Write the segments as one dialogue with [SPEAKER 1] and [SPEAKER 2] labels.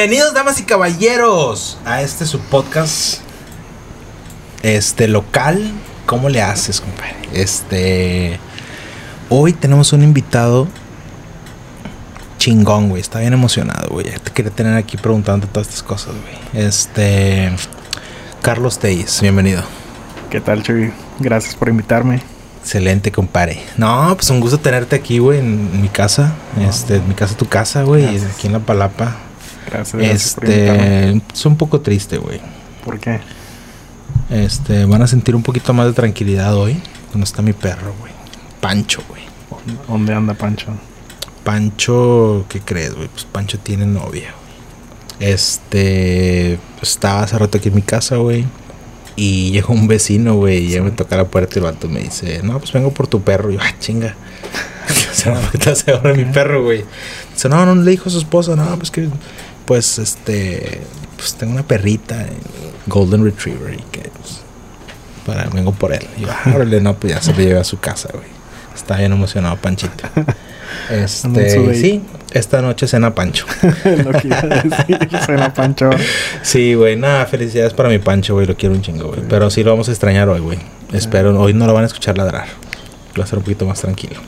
[SPEAKER 1] Bienvenidos, damas y caballeros, a este su podcast. Este local. ¿Cómo le haces, compadre? Este. Hoy tenemos un invitado chingón, güey. Está bien emocionado, güey. Te quería tener aquí preguntando todas estas cosas, güey. Este. Carlos Teis, bienvenido.
[SPEAKER 2] ¿Qué tal, Chuy? Gracias por invitarme.
[SPEAKER 1] Excelente, compadre. No, pues un gusto tenerte aquí, güey, en mi casa. Este, en mi casa, tu casa, güey, aquí en La Palapa.
[SPEAKER 2] Gracias.
[SPEAKER 1] Este, es un poco triste, güey.
[SPEAKER 2] ¿Por qué?
[SPEAKER 1] Este, van a sentir un poquito más de tranquilidad hoy. Cuando está mi perro, güey. Pancho, güey.
[SPEAKER 2] ¿Dónde anda Pancho?
[SPEAKER 1] Pancho, ¿qué crees, güey? Pues Pancho tiene novia. Este, estaba hace rato aquí en mi casa, güey. Y llegó un vecino, güey, y ya me toca la puerta y el vato me dice, no, pues vengo por tu perro. Y yo, ah, chinga. o sea, ¿por qué te hace ahora mi perro, güey? Dice, no, no le dijo a su esposa, no, pues que, pues, este, pues tengo una perrita, Golden Retriever, y que, pues, para, vengo por él. Y yo, ah, órale, no, pues ya se lo llevé a su casa, güey. Está bien emocionado, Panchito. Este, sí, esta noche cena Pancho.
[SPEAKER 2] Lo que iba a decir, cena Pancho.
[SPEAKER 1] Sí, güey, nada, felicidades para mi Pancho, güey, lo quiero un chingo, güey. Pero sí lo vamos a extrañar hoy, güey. Espero, hoy no lo van a escuchar ladrar. Va a ser un poquito más tranquilo.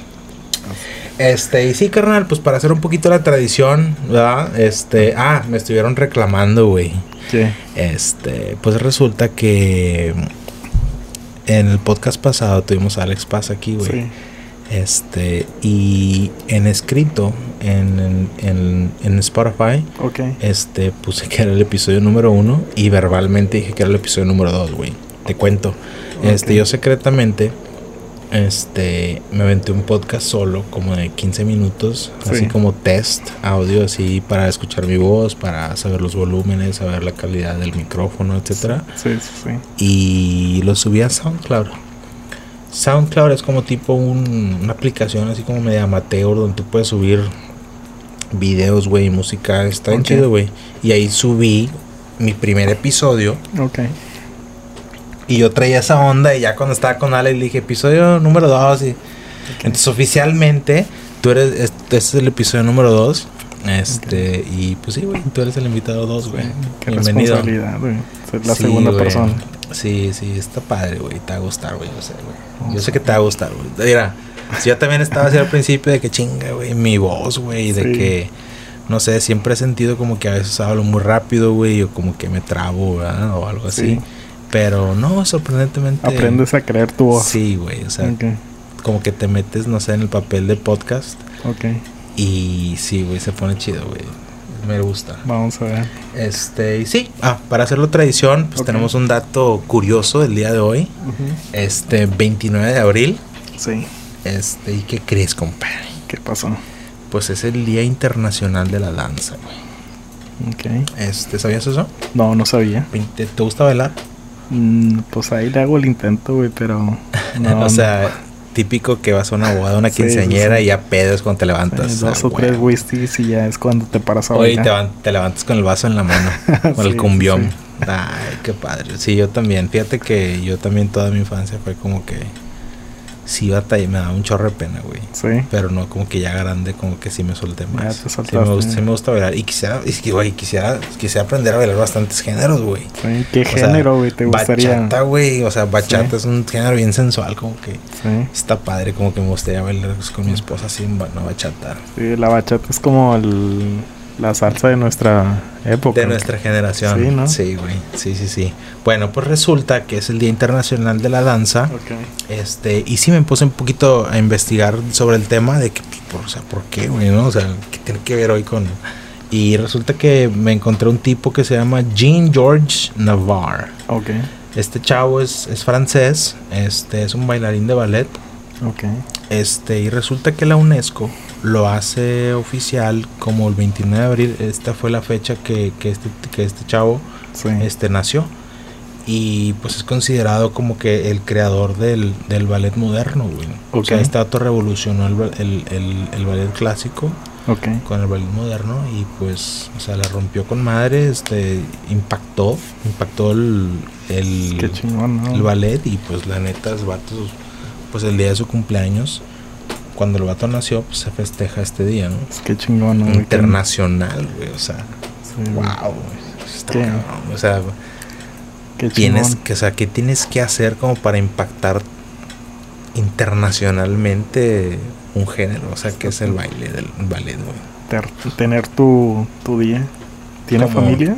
[SPEAKER 1] Este, y sí, carnal, pues para hacer un poquito la tradición, ¿verdad? Este, ah, me estuvieron reclamando, güey.
[SPEAKER 2] ¿Qué?
[SPEAKER 1] Este, pues resulta que en el podcast pasado tuvimos a Alex Paz aquí, güey.
[SPEAKER 2] Sí.
[SPEAKER 1] Este, y en escrito, en, en, en, Spotify,
[SPEAKER 2] Ok.
[SPEAKER 1] este, puse que era el episodio número uno y verbalmente dije que era el episodio número dos, güey. Te cuento. Este, yo secretamente, este, me aventé un podcast solo, como de 15 minutos, así
[SPEAKER 2] Sí.
[SPEAKER 1] como test, audio, así para escuchar mi voz, para saber los volúmenes, saber la calidad del micrófono, etcétera.
[SPEAKER 2] Sí, sí, sí.
[SPEAKER 1] Y lo subí a SoundCloud. SoundCloud es como tipo un- una aplicación así como media amateur donde tú puedes subir videos, güey, música. Está bien
[SPEAKER 2] Ok.
[SPEAKER 1] chido, güey. Y ahí subí mi primer episodio.
[SPEAKER 2] Ok.
[SPEAKER 1] Y yo traía esa onda y ya cuando estaba con Ale le dije episodio número 2. Y... Entonces oficialmente tú eres, este, es el episodio número 2. Este, y pues sí, güey, tú eres el invitado 2, güey.
[SPEAKER 2] Qué
[SPEAKER 1] Bienvenido.
[SPEAKER 2] responsabilidad, güey. Ser la
[SPEAKER 1] Sí,
[SPEAKER 2] segunda persona.
[SPEAKER 1] Sí, sí, está padre, güey. Te va a gustar, güey. Yo sé, güey. Yo sé que te va a gustar, güey. Mira, si yo también estaba así al principio de que chinga, güey, mi voz, güey. De
[SPEAKER 2] Sí.
[SPEAKER 1] que, no sé, siempre he sentido como que a veces hablo muy rápido, güey. O como que me trabo, ¿verdad? O algo así.
[SPEAKER 2] Sí.
[SPEAKER 1] Pero no, sorprendentemente.
[SPEAKER 2] Aprendes a creer tu voz.
[SPEAKER 1] Sí, güey. O sea, como que te metes, no sé, en el papel de podcast.
[SPEAKER 2] Ok.
[SPEAKER 1] Y sí, güey, se pone chido, güey. Me gusta.
[SPEAKER 2] Vamos a ver.
[SPEAKER 1] Este, y sí. Ah, para hacerlo tradición, pues tenemos un dato curioso del día de hoy.
[SPEAKER 2] Ujú.
[SPEAKER 1] Este, 29 de abril.
[SPEAKER 2] Sí.
[SPEAKER 1] Este, ¿y qué crees, compadre?
[SPEAKER 2] ¿Qué pasó?
[SPEAKER 1] Pues es el Día Internacional de la Danza, güey.
[SPEAKER 2] Ok.
[SPEAKER 1] Este, ¿sabías eso?
[SPEAKER 2] No, no sabía.
[SPEAKER 1] ¿Te, te gusta bailar?
[SPEAKER 2] Mm, pues ahí le hago el intento, güey, pero. No,
[SPEAKER 1] o sea, típico que vas a una boda, una
[SPEAKER 2] Sí, sí,
[SPEAKER 1] quinceañera
[SPEAKER 2] sí.
[SPEAKER 1] y ya pedos cuando te levantas.
[SPEAKER 2] dos
[SPEAKER 1] Ah,
[SPEAKER 2] o tres whiskies y ya es cuando te paras a
[SPEAKER 1] Oye, te, van- te levantas con el vaso en la mano, con
[SPEAKER 2] Sí,
[SPEAKER 1] el
[SPEAKER 2] sí,
[SPEAKER 1] cumbión.
[SPEAKER 2] sí.
[SPEAKER 1] Ay, qué padre. Sí, yo también. Fíjate que yo también toda mi infancia fue como que sí batallé, me daba un chorro de pena, güey.
[SPEAKER 2] Sí.
[SPEAKER 1] Pero no, como que ya grande, como que sí me solté más.
[SPEAKER 2] Ya te
[SPEAKER 1] sí, me gusta, sí me gusta bailar. Y quisiera, que, güey, quisiera, quisiera aprender a bailar bastantes géneros, güey.
[SPEAKER 2] sí. ¿Qué
[SPEAKER 1] O
[SPEAKER 2] género, güey, te gustaría?
[SPEAKER 1] Bachata, güey. O sea, bachata
[SPEAKER 2] Sí.
[SPEAKER 1] es un género bien sensual, como que
[SPEAKER 2] Sí.
[SPEAKER 1] está padre, como que me gustaría bailar con mi esposa así en una bachata.
[SPEAKER 2] Sí, la bachata es como el, la salsa de nuestra época.
[SPEAKER 1] De nuestra generación.
[SPEAKER 2] Sí, ¿no?
[SPEAKER 1] Sí, güey. Sí, sí, sí. Bueno, pues resulta que es el Día Internacional de la Danza.
[SPEAKER 2] Ok.
[SPEAKER 1] Este, y sí me puse un poquito a investigar sobre el tema de que, pues, por, o sea, ¿por qué, güey? ¿no? O sea, ¿qué tiene que ver hoy con...? Y resulta que me encontré un tipo que se llama Jean George Navarre.
[SPEAKER 2] Ok.
[SPEAKER 1] Este chavo es, es francés, este es un bailarín de ballet.
[SPEAKER 2] Ok.
[SPEAKER 1] Este, y resulta que la UNESCO lo hace oficial como el 29 de abril. Esta fue la fecha que, que este, que este chavo
[SPEAKER 2] Sí.
[SPEAKER 1] este, nació. Y pues es considerado como que el creador del, del ballet moderno, güey. O sea, este dato revolucionó el, el, el- el ballet clásico
[SPEAKER 2] ok.
[SPEAKER 1] con el ballet moderno y pues, o sea, la rompió con madre, este, impactó, impactó el, el,
[SPEAKER 2] Qué chingón, ¿no?
[SPEAKER 1] el ballet y pues la neta, los vatos, pues el día de su cumpleaños, cuando el vato nació, pues se festeja este día, ¿no?
[SPEAKER 2] Es que chingón, ¿no?
[SPEAKER 1] Internacional, güey, o sea,
[SPEAKER 2] Sí, güey.
[SPEAKER 1] Wow, está cabrón. O sea,
[SPEAKER 2] Qué
[SPEAKER 1] tienes que, o sea, ¿qué tienes que hacer como para impactar internacionalmente un género? O sea, que es el baile del ballet, güey.
[SPEAKER 2] Tener tu, tu día. ¿Tiene
[SPEAKER 1] Como-
[SPEAKER 2] familia?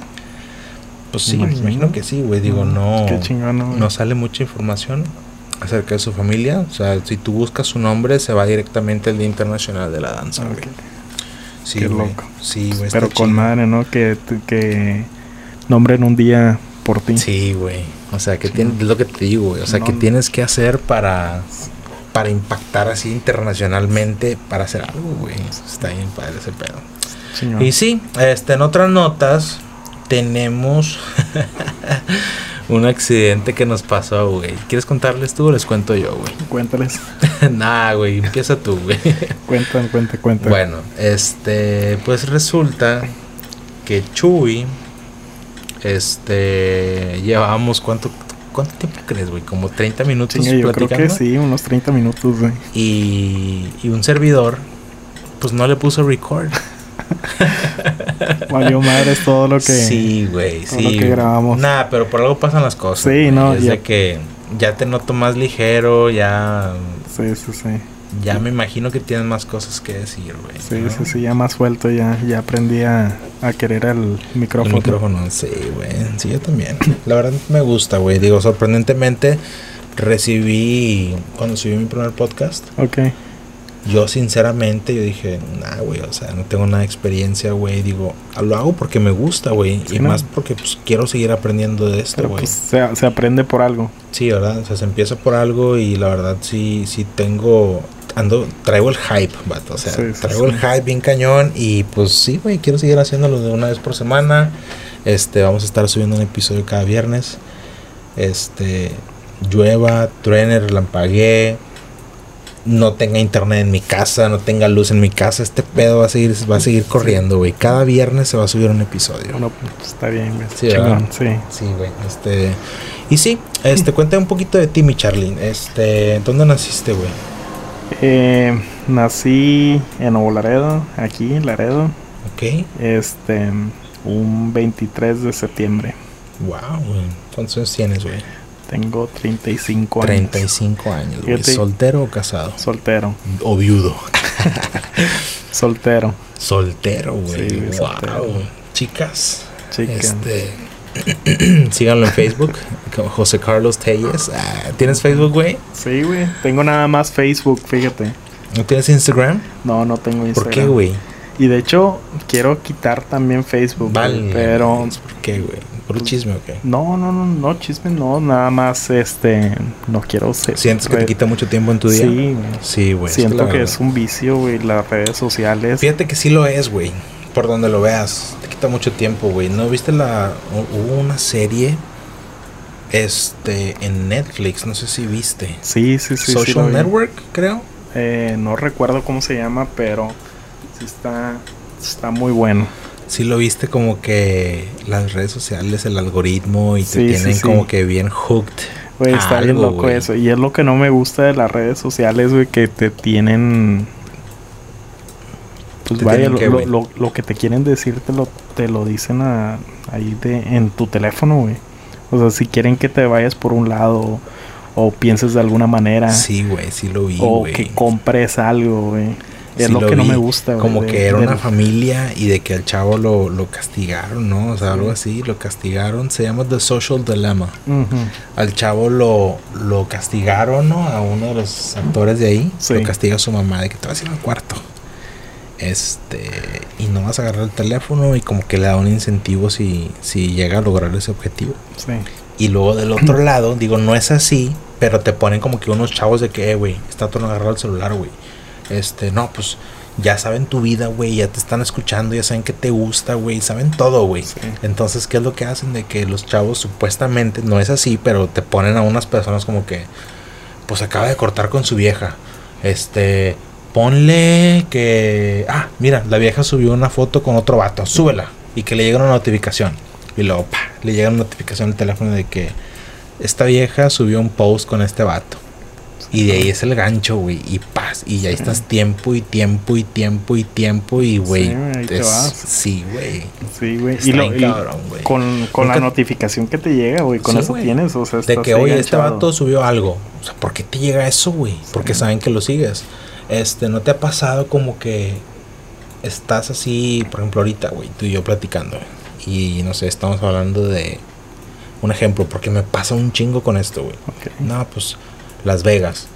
[SPEAKER 1] Pues sí,
[SPEAKER 2] imagino.
[SPEAKER 1] imagino que sí, güey. Digo, no.
[SPEAKER 2] Qué chingón, ¿no, güey?
[SPEAKER 1] no sale mucha información acerca de su familia. O sea, si tú buscas su nombre, se va directamente al Día Internacional de la Danza,
[SPEAKER 2] Ah,
[SPEAKER 1] güey. Sí,
[SPEAKER 2] Qué
[SPEAKER 1] güey.
[SPEAKER 2] loco.
[SPEAKER 1] Sí, güey.
[SPEAKER 2] Pero con
[SPEAKER 1] chido.
[SPEAKER 2] madre, ¿no? Que, que nombren un día por ti.
[SPEAKER 1] Sí, güey. O sea, que
[SPEAKER 2] Sí.
[SPEAKER 1] tienes, es lo que te digo, güey. O sea,
[SPEAKER 2] No,
[SPEAKER 1] que tienes que hacer para, para impactar así internacionalmente para hacer algo, güey. Está bien padre ese pedo. Y sí, este, en otras notas tenemos un accidente que nos pasó, güey. ¿Quieres contarles tú o les cuento yo, güey?
[SPEAKER 2] Cuéntales.
[SPEAKER 1] nah, güey, empieza tú, güey.
[SPEAKER 2] Cuentan, cuenta, cuenta.
[SPEAKER 1] bueno, este, pues resulta que Chuy, este, llevábamos cuánto, cuánto tiempo crees, güey, como 30 minutos
[SPEAKER 2] Chinga, yo creo
[SPEAKER 1] platicando.
[SPEAKER 2] que sí, unos 30 minutos, güey.
[SPEAKER 1] Y, y un servidor, pues no le puso record.
[SPEAKER 2] Valió madre es todo lo que.
[SPEAKER 1] Sí, güey, sí.
[SPEAKER 2] lo que grabamos.
[SPEAKER 1] Nah, pero por algo pasan las cosas.
[SPEAKER 2] Sí, no,
[SPEAKER 1] Es
[SPEAKER 2] ya-
[SPEAKER 1] de que ya te noto más ligero, ya.
[SPEAKER 2] Sí, sí, sí.
[SPEAKER 1] Ya me imagino que tienes más cosas que decir, güey.
[SPEAKER 2] Sí,
[SPEAKER 1] ¿no?
[SPEAKER 2] sí, sí, ya más suelto, ya, ya aprendí a, a querer el
[SPEAKER 1] El
[SPEAKER 2] micrófono.
[SPEAKER 1] micrófono, sí, güey. Sí, yo también. La verdad me gusta, güey. Digo, sorprendentemente recibí cuando subí mi primer podcast.
[SPEAKER 2] Ok,
[SPEAKER 1] Yo sinceramente yo dije, nah, güey, o sea, no tengo nada de experiencia, güey. Digo, lo hago porque me gusta, güey.
[SPEAKER 2] Sí,
[SPEAKER 1] y
[SPEAKER 2] ¿no?
[SPEAKER 1] más porque pues quiero seguir aprendiendo de esto, güey.
[SPEAKER 2] pues se, se aprende por algo.
[SPEAKER 1] Sí, ¿verdad? O sea, se empieza por algo y la verdad sí, sí tengo, ando, traigo el hype, vato. O sea,
[SPEAKER 2] Sí, sí,
[SPEAKER 1] traigo el hype bien cañón y pues sí, güey, quiero seguir haciéndolo de una vez por semana. Este, vamos a estar subiendo un episodio cada viernes. Este, llueva, truene, relampaguee, no tenga internet en mi casa, no tenga luz en mi casa, este pedo va a seguir, va a seguir corriendo, güey. Cada viernes se va a subir un episodio.
[SPEAKER 2] Bueno, pues está bien, güey.
[SPEAKER 1] Sí,
[SPEAKER 2] Chingón, sí.
[SPEAKER 1] Sí, güey. Este. Y sí, este, cuenta un poquito de ti, mi Charlene. Este, ¿dónde naciste, güey?
[SPEAKER 2] Eh, nací en Nuevo Laredo, aquí en Laredo,
[SPEAKER 1] Ok.
[SPEAKER 2] este, un 23 de septiembre.
[SPEAKER 1] Wow, güey. ¿Cuántos años tienes, güey?
[SPEAKER 2] Tengo 35 años.
[SPEAKER 1] 35 años.
[SPEAKER 2] Fíjate.
[SPEAKER 1] ¿Soltero o casado?
[SPEAKER 2] Soltero,
[SPEAKER 1] O viudo.
[SPEAKER 2] soltero.
[SPEAKER 1] Soltero, güey.
[SPEAKER 2] Sí,
[SPEAKER 1] wow.
[SPEAKER 2] soltero.
[SPEAKER 1] Chicas.
[SPEAKER 2] Chica.
[SPEAKER 1] Este. síganlo en Facebook. José Carlos Telles. Ah, ¿Tienes Facebook, güey?
[SPEAKER 2] Sí, güey. Tengo nada más Facebook, fíjate.
[SPEAKER 1] ¿No tienes Instagram?
[SPEAKER 2] No, no tengo Instagram.
[SPEAKER 1] ¿Por qué, güey?
[SPEAKER 2] Y de hecho, quiero quitar también Facebook.
[SPEAKER 1] Vale.
[SPEAKER 2] Pero.
[SPEAKER 1] ¿Por qué, güey? ¿Por un chisme o qué?
[SPEAKER 2] No, no, no, no, chisme, no. Nada más, este. No quiero ser.
[SPEAKER 1] ¿Sientes que te quita mucho tiempo en tu día?
[SPEAKER 2] Sí.
[SPEAKER 1] Sí, güey.
[SPEAKER 2] Siento que es un vicio, güey, las redes sociales.
[SPEAKER 1] Fíjate que sí lo es, güey. Por donde lo veas. Te quita mucho tiempo, güey. ¿No viste la... hu- Hubo una serie... Este... En Netflix. No sé si viste.
[SPEAKER 2] Sí, sí, sí. sí
[SPEAKER 1] Social. Network, creo.
[SPEAKER 2] Eh, no recuerdo cómo se llama, pero sí está, está muy bueno.
[SPEAKER 1] Sí lo viste como que... Las redes sociales, el algoritmo. Y te
[SPEAKER 2] Sí,
[SPEAKER 1] tienen
[SPEAKER 2] sí.
[SPEAKER 1] como que bien hooked.
[SPEAKER 2] Güey, está bien
[SPEAKER 1] algo,
[SPEAKER 2] loco
[SPEAKER 1] güey.
[SPEAKER 2] eso. Y es lo que no me gusta de las redes sociales, güey, que te tienen... Pues
[SPEAKER 1] ¿Te
[SPEAKER 2] vaya,
[SPEAKER 1] tienen
[SPEAKER 2] lo,
[SPEAKER 1] qué,
[SPEAKER 2] lo,
[SPEAKER 1] güey?
[SPEAKER 2] lo- lo que te quieren decir te lo, te lo dicen a- ahí de, en tu teléfono, güey. O sea, si quieren que te vayas por un lado o pienses de alguna manera
[SPEAKER 1] Sí, güey. Sí lo vi,
[SPEAKER 2] o que compres algo, güey. Es
[SPEAKER 1] Sí
[SPEAKER 2] lo, que no me gusta.
[SPEAKER 1] Como
[SPEAKER 2] de-
[SPEAKER 1] que era
[SPEAKER 2] de-
[SPEAKER 1] una familia y de que al chavo lo, lo castigaron, ¿no? O sea, algo así, lo castigaron. Se llama The Social Dilemma. Al chavo lo, lo castigaron, ¿no? A uno de los actores de ahí.
[SPEAKER 2] Sí.
[SPEAKER 1] Lo castiga su mamá de que te vas a ir al cuarto. Este, y no vas a agarrar el teléfono y como que le da un incentivo si, si llega a lograr ese objetivo.
[SPEAKER 2] Sí.
[SPEAKER 1] Y luego del otro lado, digo, no es así, pero te ponen como que unos chavos de que, eh, güey, está todo agarrado el celular, güey. Este, no, pues ya saben tu vida, güey, ya te están escuchando, ya saben que te gusta, güey, saben todo, güey.
[SPEAKER 2] Sí.
[SPEAKER 1] Entonces, ¿qué es lo que hacen? De que los chavos supuestamente, no es así, pero te ponen a unas personas como que, pues acaba de cortar con su vieja. Este, ponle que, ah, mira, la vieja subió una foto con otro vato, súbela. Y que le llega una notificación. Y luego, pa, le llega una notificación al teléfono de que esta vieja subió un post con este vato. Y de ahí es el gancho, güey. Y paz. Y ahí estás tiempo y tiempo y tiempo y tiempo. Y, güey.
[SPEAKER 2] Sí.
[SPEAKER 1] Sí, güey.
[SPEAKER 2] Sí, güey.
[SPEAKER 1] Está
[SPEAKER 2] Y, lo- y
[SPEAKER 1] cabrón, güey.
[SPEAKER 2] con, con la notificación que te llega, güey. Con
[SPEAKER 1] Sí,
[SPEAKER 2] eso tienes, o sea,
[SPEAKER 1] De que, oye, este vato subió algo. O sea, ¿por qué te llega eso, güey? Porque
[SPEAKER 2] Sí.
[SPEAKER 1] saben que lo sigues. Este, ¿no te ha pasado como que estás así, por ejemplo, ahorita, güey, tú y yo platicando? Y no sé, estamos hablando de un ejemplo, porque me pasa un chingo con esto, güey.
[SPEAKER 2] Ok.
[SPEAKER 1] No, pues Las Vegas.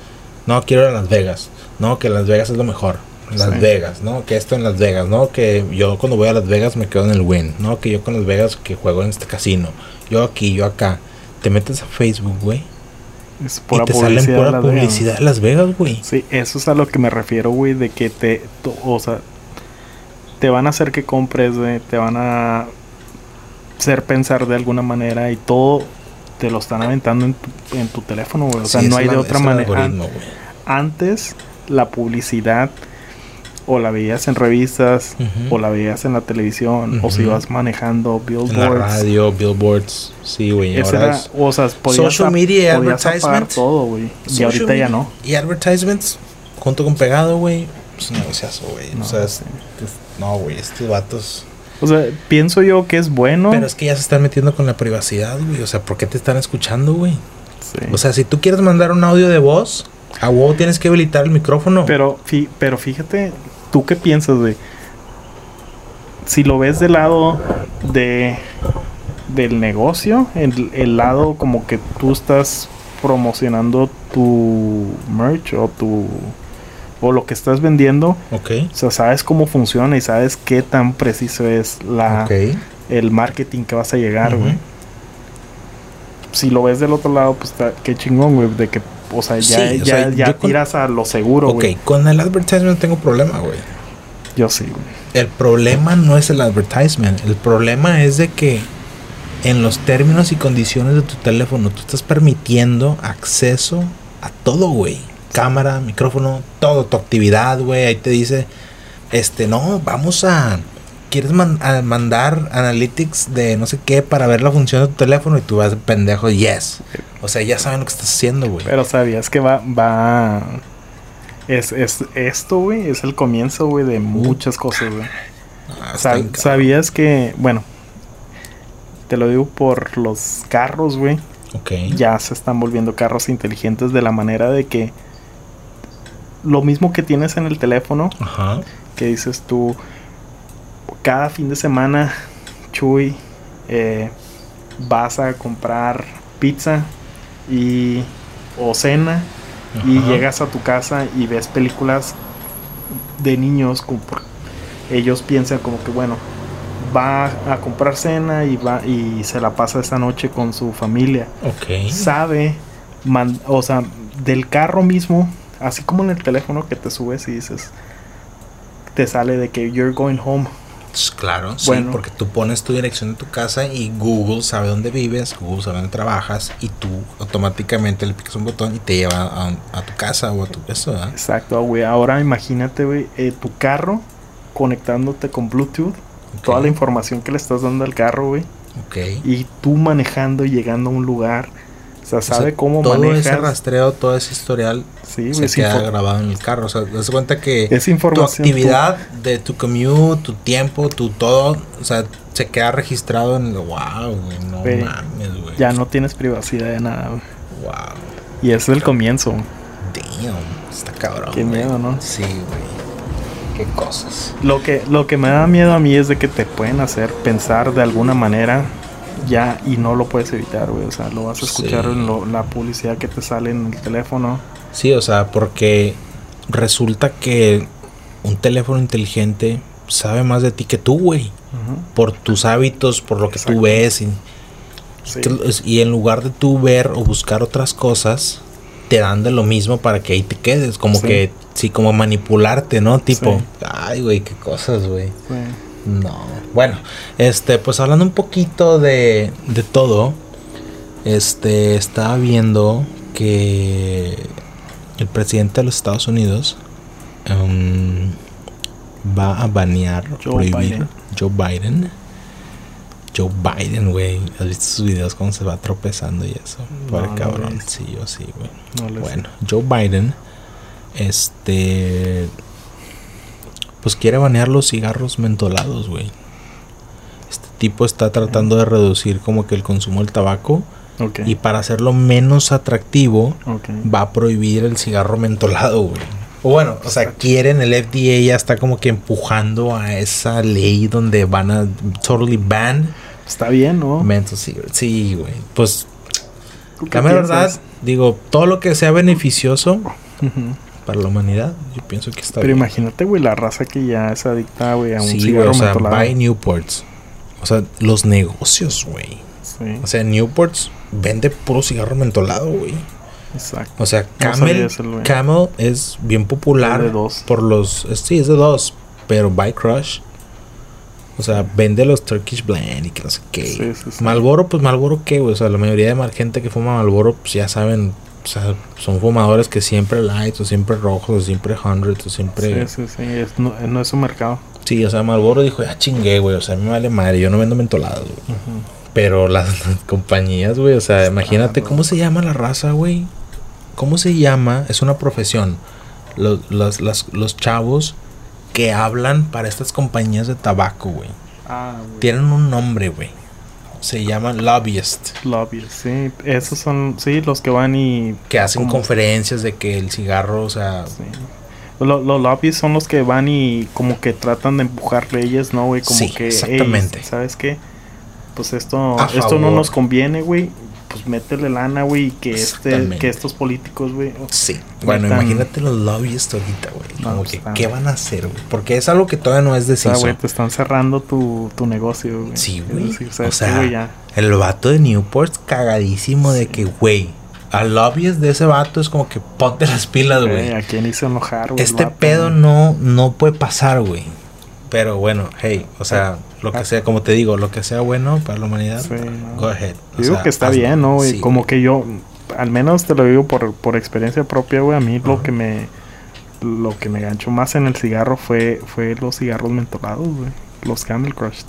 [SPEAKER 1] No, quiero ir a Las Vegas. No, que Las Vegas es lo mejor. Las
[SPEAKER 2] Sí.
[SPEAKER 1] Vegas, ¿no? Que esto en Las Vegas, ¿no? Que yo cuando voy a Las Vegas me quedo en el Win. No, que yo con Las Vegas que juego en este casino. Yo aquí, yo acá. Te metes a Facebook, güey.
[SPEAKER 2] Es
[SPEAKER 1] Y
[SPEAKER 2] pura
[SPEAKER 1] te salen pura publicidad de Las Vegas, güey.
[SPEAKER 2] Sí, eso es a lo que me refiero, güey, de que te, o sea, te van a hacer que compres, güey, te van a hacer pensar de alguna manera y todo te lo están aventando en tu, en tu teléfono, güey. O sea,
[SPEAKER 1] Sí,
[SPEAKER 2] no hay de
[SPEAKER 1] el-
[SPEAKER 2] otra manera. Antes la publicidad o la veías en revistas
[SPEAKER 1] Ujú.
[SPEAKER 2] o la veías en la televisión o si ibas manejando
[SPEAKER 1] En la
[SPEAKER 2] billboards.
[SPEAKER 1] radio, billboards. Sí, güey. Ahora
[SPEAKER 2] o sea, podías,
[SPEAKER 1] Social media
[SPEAKER 2] podías
[SPEAKER 1] advertisement.
[SPEAKER 2] todo, güey. Y ahorita ya no.
[SPEAKER 1] Y advertisements, junto con pegado, güey. Es un negociazo, güey.
[SPEAKER 2] No,
[SPEAKER 1] o sea,
[SPEAKER 2] sí.
[SPEAKER 1] es- no, güey, estos vatos.
[SPEAKER 2] O sea, pienso yo que es bueno.
[SPEAKER 1] Pero es que ya se están metiendo con la privacidad, güey. O sea, ¿por qué te están escuchando, güey?
[SPEAKER 2] Sí.
[SPEAKER 1] O sea, si tú quieres mandar un audio de voz, a huevo tienes que habilitar el micrófono.
[SPEAKER 2] Pero, fi- pero fíjate, ¿tú qué piensas de si lo ves del lado de del negocio, el, el lado como que tú estás promocionando tu merch o tu o lo que estás vendiendo,
[SPEAKER 1] ok.
[SPEAKER 2] o sea, sabes cómo funciona y sabes qué tan preciso es la el marketing que vas a llegar, güey. Si lo ves del otro lado, pues qué chingón, güey, de que o sea, ya,
[SPEAKER 1] Sí, o
[SPEAKER 2] ya,
[SPEAKER 1] sea,
[SPEAKER 2] ya
[SPEAKER 1] con-
[SPEAKER 2] tiras a lo seguro,
[SPEAKER 1] Ok,
[SPEAKER 2] güey.
[SPEAKER 1] con el advertisement no tengo problema, güey.
[SPEAKER 2] Yo sí, güey.
[SPEAKER 1] El problema no es el advertisement. El problema es de que en los términos y condiciones de tu teléfono tú estás permitiendo acceso a todo, güey. Cámara, micrófono, todo, tu actividad, güey. Ahí te dice, este, no, vamos a... ¿Quieres man- a mandar analytics de no sé qué para ver la función de tu teléfono? Y tú vas pendejo, yes. O sea, ya saben lo que estás haciendo, güey.
[SPEAKER 2] Pero sabías que va, va. Es, es esto, güey, es el comienzo, güey, de muchas cosas, güey.
[SPEAKER 1] Ah,
[SPEAKER 2] sabías que, bueno, te lo digo por los carros, güey.
[SPEAKER 1] Ok.
[SPEAKER 2] Ya se están volviendo carros inteligentes de la manera de que lo mismo que tienes en el teléfono,
[SPEAKER 1] Ajá.
[SPEAKER 2] que dices tú, cada fin de semana, Chuy, eh, vas a comprar pizza y o cena y llegas a tu casa y ves películas de niños como por- ellos piensan como que bueno va a comprar cena y va y se la pasa esta noche con su familia
[SPEAKER 1] Ok.
[SPEAKER 2] sabe man- o sea del carro mismo así como en el teléfono que te subes y dices te sale de que you're going home
[SPEAKER 1] Pues, Claro, sí,
[SPEAKER 2] Bueno.
[SPEAKER 1] porque tú pones tu dirección de tu casa y Google sabe dónde vives, Google sabe dónde trabajas y tú automáticamente le picas un botón y te lleva a, a tu casa o a tu eso, ¿verdad?
[SPEAKER 2] exacto güey ahora imagínate güey eh, tu carro conectándote con Bluetooth toda la información que le estás dando al carro güey
[SPEAKER 1] ok.
[SPEAKER 2] y tú manejando y llegando a un lugar. O sea,
[SPEAKER 1] O sea,
[SPEAKER 2] sabe cómo
[SPEAKER 1] todo ese rastreo, todo ese historial
[SPEAKER 2] Sí,
[SPEAKER 1] se queda grabado en el carro. O sea, te das cuenta que
[SPEAKER 2] es
[SPEAKER 1] tu
[SPEAKER 2] tú-
[SPEAKER 1] actividad de tu commute, tu tiempo, tu todo, o sea, se queda registrado en el wow, güey, no mames, güey.
[SPEAKER 2] ya no tienes privacidad de nada, güey.
[SPEAKER 1] Wow.
[SPEAKER 2] Y ese es el comienzo.
[SPEAKER 1] Damn, está cabrón.
[SPEAKER 2] Qué miedo, ¿no?
[SPEAKER 1] Sí, güey. Qué cosas.
[SPEAKER 2] Lo que, lo que me da miedo a mí es de que te pueden hacer pensar de alguna manera ya y no lo puedes evitar, güey. O sea, lo vas a escuchar
[SPEAKER 1] Sí.
[SPEAKER 2] en lo- la publicidad que te sale en el teléfono.
[SPEAKER 1] Sí, o sea, porque resulta que un teléfono inteligente sabe más de ti que tú, güey. Por tus hábitos, por lo que
[SPEAKER 2] Exacto.
[SPEAKER 1] tú ves. Y,
[SPEAKER 2] Sí.
[SPEAKER 1] y en lugar de tú ver o buscar otras cosas, te dan de lo mismo para que ahí te quedes. Como
[SPEAKER 2] Sí.
[SPEAKER 1] que, sí, como manipularte, ¿no? Tipo, ay, güey, qué cosas, güey. No. Bueno, este, pues hablando un poquito de, de todo, este, estaba viendo que el presidente de los Estados Unidos em, va a banear,
[SPEAKER 2] Joe
[SPEAKER 1] prohibir
[SPEAKER 2] Biden.
[SPEAKER 1] Joe Biden. Joe Biden, güey. ¿Has visto sus videos cómo se va tropezando y eso? Por
[SPEAKER 2] No,
[SPEAKER 1] cabrón. sí, yo sí, güey.
[SPEAKER 2] No.
[SPEAKER 1] Bueno, Joe Biden, este, pues quiere banear los cigarros mentolados, güey. Este tipo está tratando de reducir como que el consumo del tabaco
[SPEAKER 2] Ok.
[SPEAKER 1] y para hacerlo menos atractivo
[SPEAKER 2] ok.
[SPEAKER 1] va a prohibir el cigarro mentolado, güey. O bueno, o sea, quieren el FDA ya está como que empujando a esa ley donde van a totally ban
[SPEAKER 2] Está bien, ¿no?
[SPEAKER 1] menthol cigarettes. Sí, güey. Pues
[SPEAKER 2] ¿Tú qué
[SPEAKER 1] la verdad, digo, todo lo que sea beneficioso
[SPEAKER 2] Ujú.
[SPEAKER 1] Para la humanidad, yo pienso que está
[SPEAKER 2] Pero
[SPEAKER 1] bien.
[SPEAKER 2] imagínate, güey, la raza que ya es adicta, güey, a un
[SPEAKER 1] Sí,
[SPEAKER 2] cigarro
[SPEAKER 1] o sea, buy Newports. O sea, los negocios, güey.
[SPEAKER 2] Sí,
[SPEAKER 1] O sea, Newports vende puro cigarro mentolado, güey.
[SPEAKER 2] exacto.
[SPEAKER 1] O sea, Camel. Camel es bien popular
[SPEAKER 2] Es de dos.
[SPEAKER 1] por los... es- Sí, es de dos. Pero By Crush... O sea, vende los Turkish Blend y que no sé qué.
[SPEAKER 2] Sí, sí, sí.
[SPEAKER 1] Malboro, pues Malboro qué, güey. O sea, la mayoría de gente que fuma Malboro, pues ya saben... O sea, son fumadores que siempre lights, o siempre rojos, o siempre hundreds, o siempre...
[SPEAKER 2] Sí, sí, sí. es- no, no es su mercado.
[SPEAKER 1] Sí, o sea, Malboro dijo, ya chingué, güey. O sea, a mí me vale madre, yo no vendo mentolados, güey. Pero las, las compañías, güey, o sea, imagínate cómo se llama la raza, güey. ¿Cómo se llama? Es una profesión. Los, los, las- los chavos que hablan para estas compañías de tabaco, güey.
[SPEAKER 2] Ah, güey.
[SPEAKER 1] Tienen un nombre, güey. Se llaman lobbyists.
[SPEAKER 2] Lobbyists, sí. Esos son, sí, los que van y...
[SPEAKER 1] Que hacen
[SPEAKER 2] Como-
[SPEAKER 1] conferencias de que el cigarro, o sea...
[SPEAKER 2] sí. Lo- los lobbyists son los que van y como que tratan de empujar leyes, ¿no, güey? Como
[SPEAKER 1] Sí,
[SPEAKER 2] que, "Ey,
[SPEAKER 1] exactamente.
[SPEAKER 2] ¿sabes qué? Pues esto,
[SPEAKER 1] A
[SPEAKER 2] esto no nos conviene, güey. Pues métele lana, güey, que este, que estos políticos, güey.
[SPEAKER 1] Sí. Bueno, imagínate los lobbyists ahorita, güey.
[SPEAKER 2] No,
[SPEAKER 1] Como
[SPEAKER 2] pues
[SPEAKER 1] que, ¿qué van a hacer, güey? Porque es algo que todavía no es
[SPEAKER 2] O sea,
[SPEAKER 1] deciso.
[SPEAKER 2] güey, te están cerrando tu, tu negocio, güey.
[SPEAKER 1] Sí, güey.
[SPEAKER 2] decir,
[SPEAKER 1] O
[SPEAKER 2] ¿sabes qué,
[SPEAKER 1] sea,
[SPEAKER 2] güey? Ya.
[SPEAKER 1] el vato de Newport cagadísimo de que, güey, al lobbyist de ese vato es como que ponte las pilas,
[SPEAKER 2] Güey,
[SPEAKER 1] güey.
[SPEAKER 2] ¿A quién hizo enojar, güey?
[SPEAKER 1] Este
[SPEAKER 2] vato,
[SPEAKER 1] pedo
[SPEAKER 2] güey?
[SPEAKER 1] no, no puede pasar, güey. Pero bueno, hey, o sea, lo que
[SPEAKER 2] Ah.
[SPEAKER 1] sea, como te digo, lo que sea bueno para la humanidad,
[SPEAKER 2] Sí, no.
[SPEAKER 1] go ahead. O
[SPEAKER 2] digo
[SPEAKER 1] sea,
[SPEAKER 2] que está bien, ¿no?
[SPEAKER 1] Sí,
[SPEAKER 2] Como que yo, al menos te lo digo por, por experiencia propia, güey. A mí lo que me lo que me ganchó más en el cigarro fue, fue los cigarros mentolados, güey. Los Camel Crush.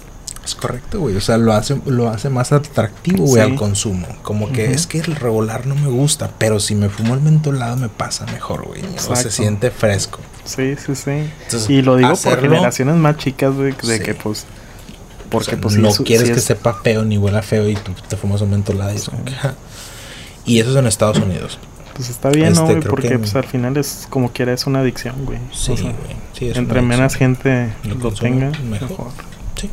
[SPEAKER 1] Es correcto, güey. O sea, lo hace, lo hace más atractivo, güey,
[SPEAKER 2] Sí.
[SPEAKER 1] al consumo. Como que es que el regular no me gusta, pero si me fumo el mentolado me pasa mejor, güey. O se siente fresco.
[SPEAKER 2] Sí, sí, sí.
[SPEAKER 1] Entonces,
[SPEAKER 2] Y lo digo por
[SPEAKER 1] hacerlo-
[SPEAKER 2] generaciones más chicas, güey, de
[SPEAKER 1] Sí.
[SPEAKER 2] que pues...
[SPEAKER 1] O
[SPEAKER 2] Porque
[SPEAKER 1] sea,
[SPEAKER 2] pues
[SPEAKER 1] no quieres que
[SPEAKER 2] es-
[SPEAKER 1] sepa feo ni huela feo y tú te fumas un mentolado y es como que, ja. Y eso es en Estados Unidos.
[SPEAKER 2] Pues está bien,
[SPEAKER 1] Este,
[SPEAKER 2] ¿no, güey?
[SPEAKER 1] creo
[SPEAKER 2] Porque
[SPEAKER 1] que-
[SPEAKER 2] pues al final es como quiera, es una adicción, güey.
[SPEAKER 1] Sí,
[SPEAKER 2] O sea,
[SPEAKER 1] güey. Sí, es
[SPEAKER 2] entre menos gente
[SPEAKER 1] Lo
[SPEAKER 2] lo, tenga,
[SPEAKER 1] mejor.
[SPEAKER 2] mejor.
[SPEAKER 1] Sí.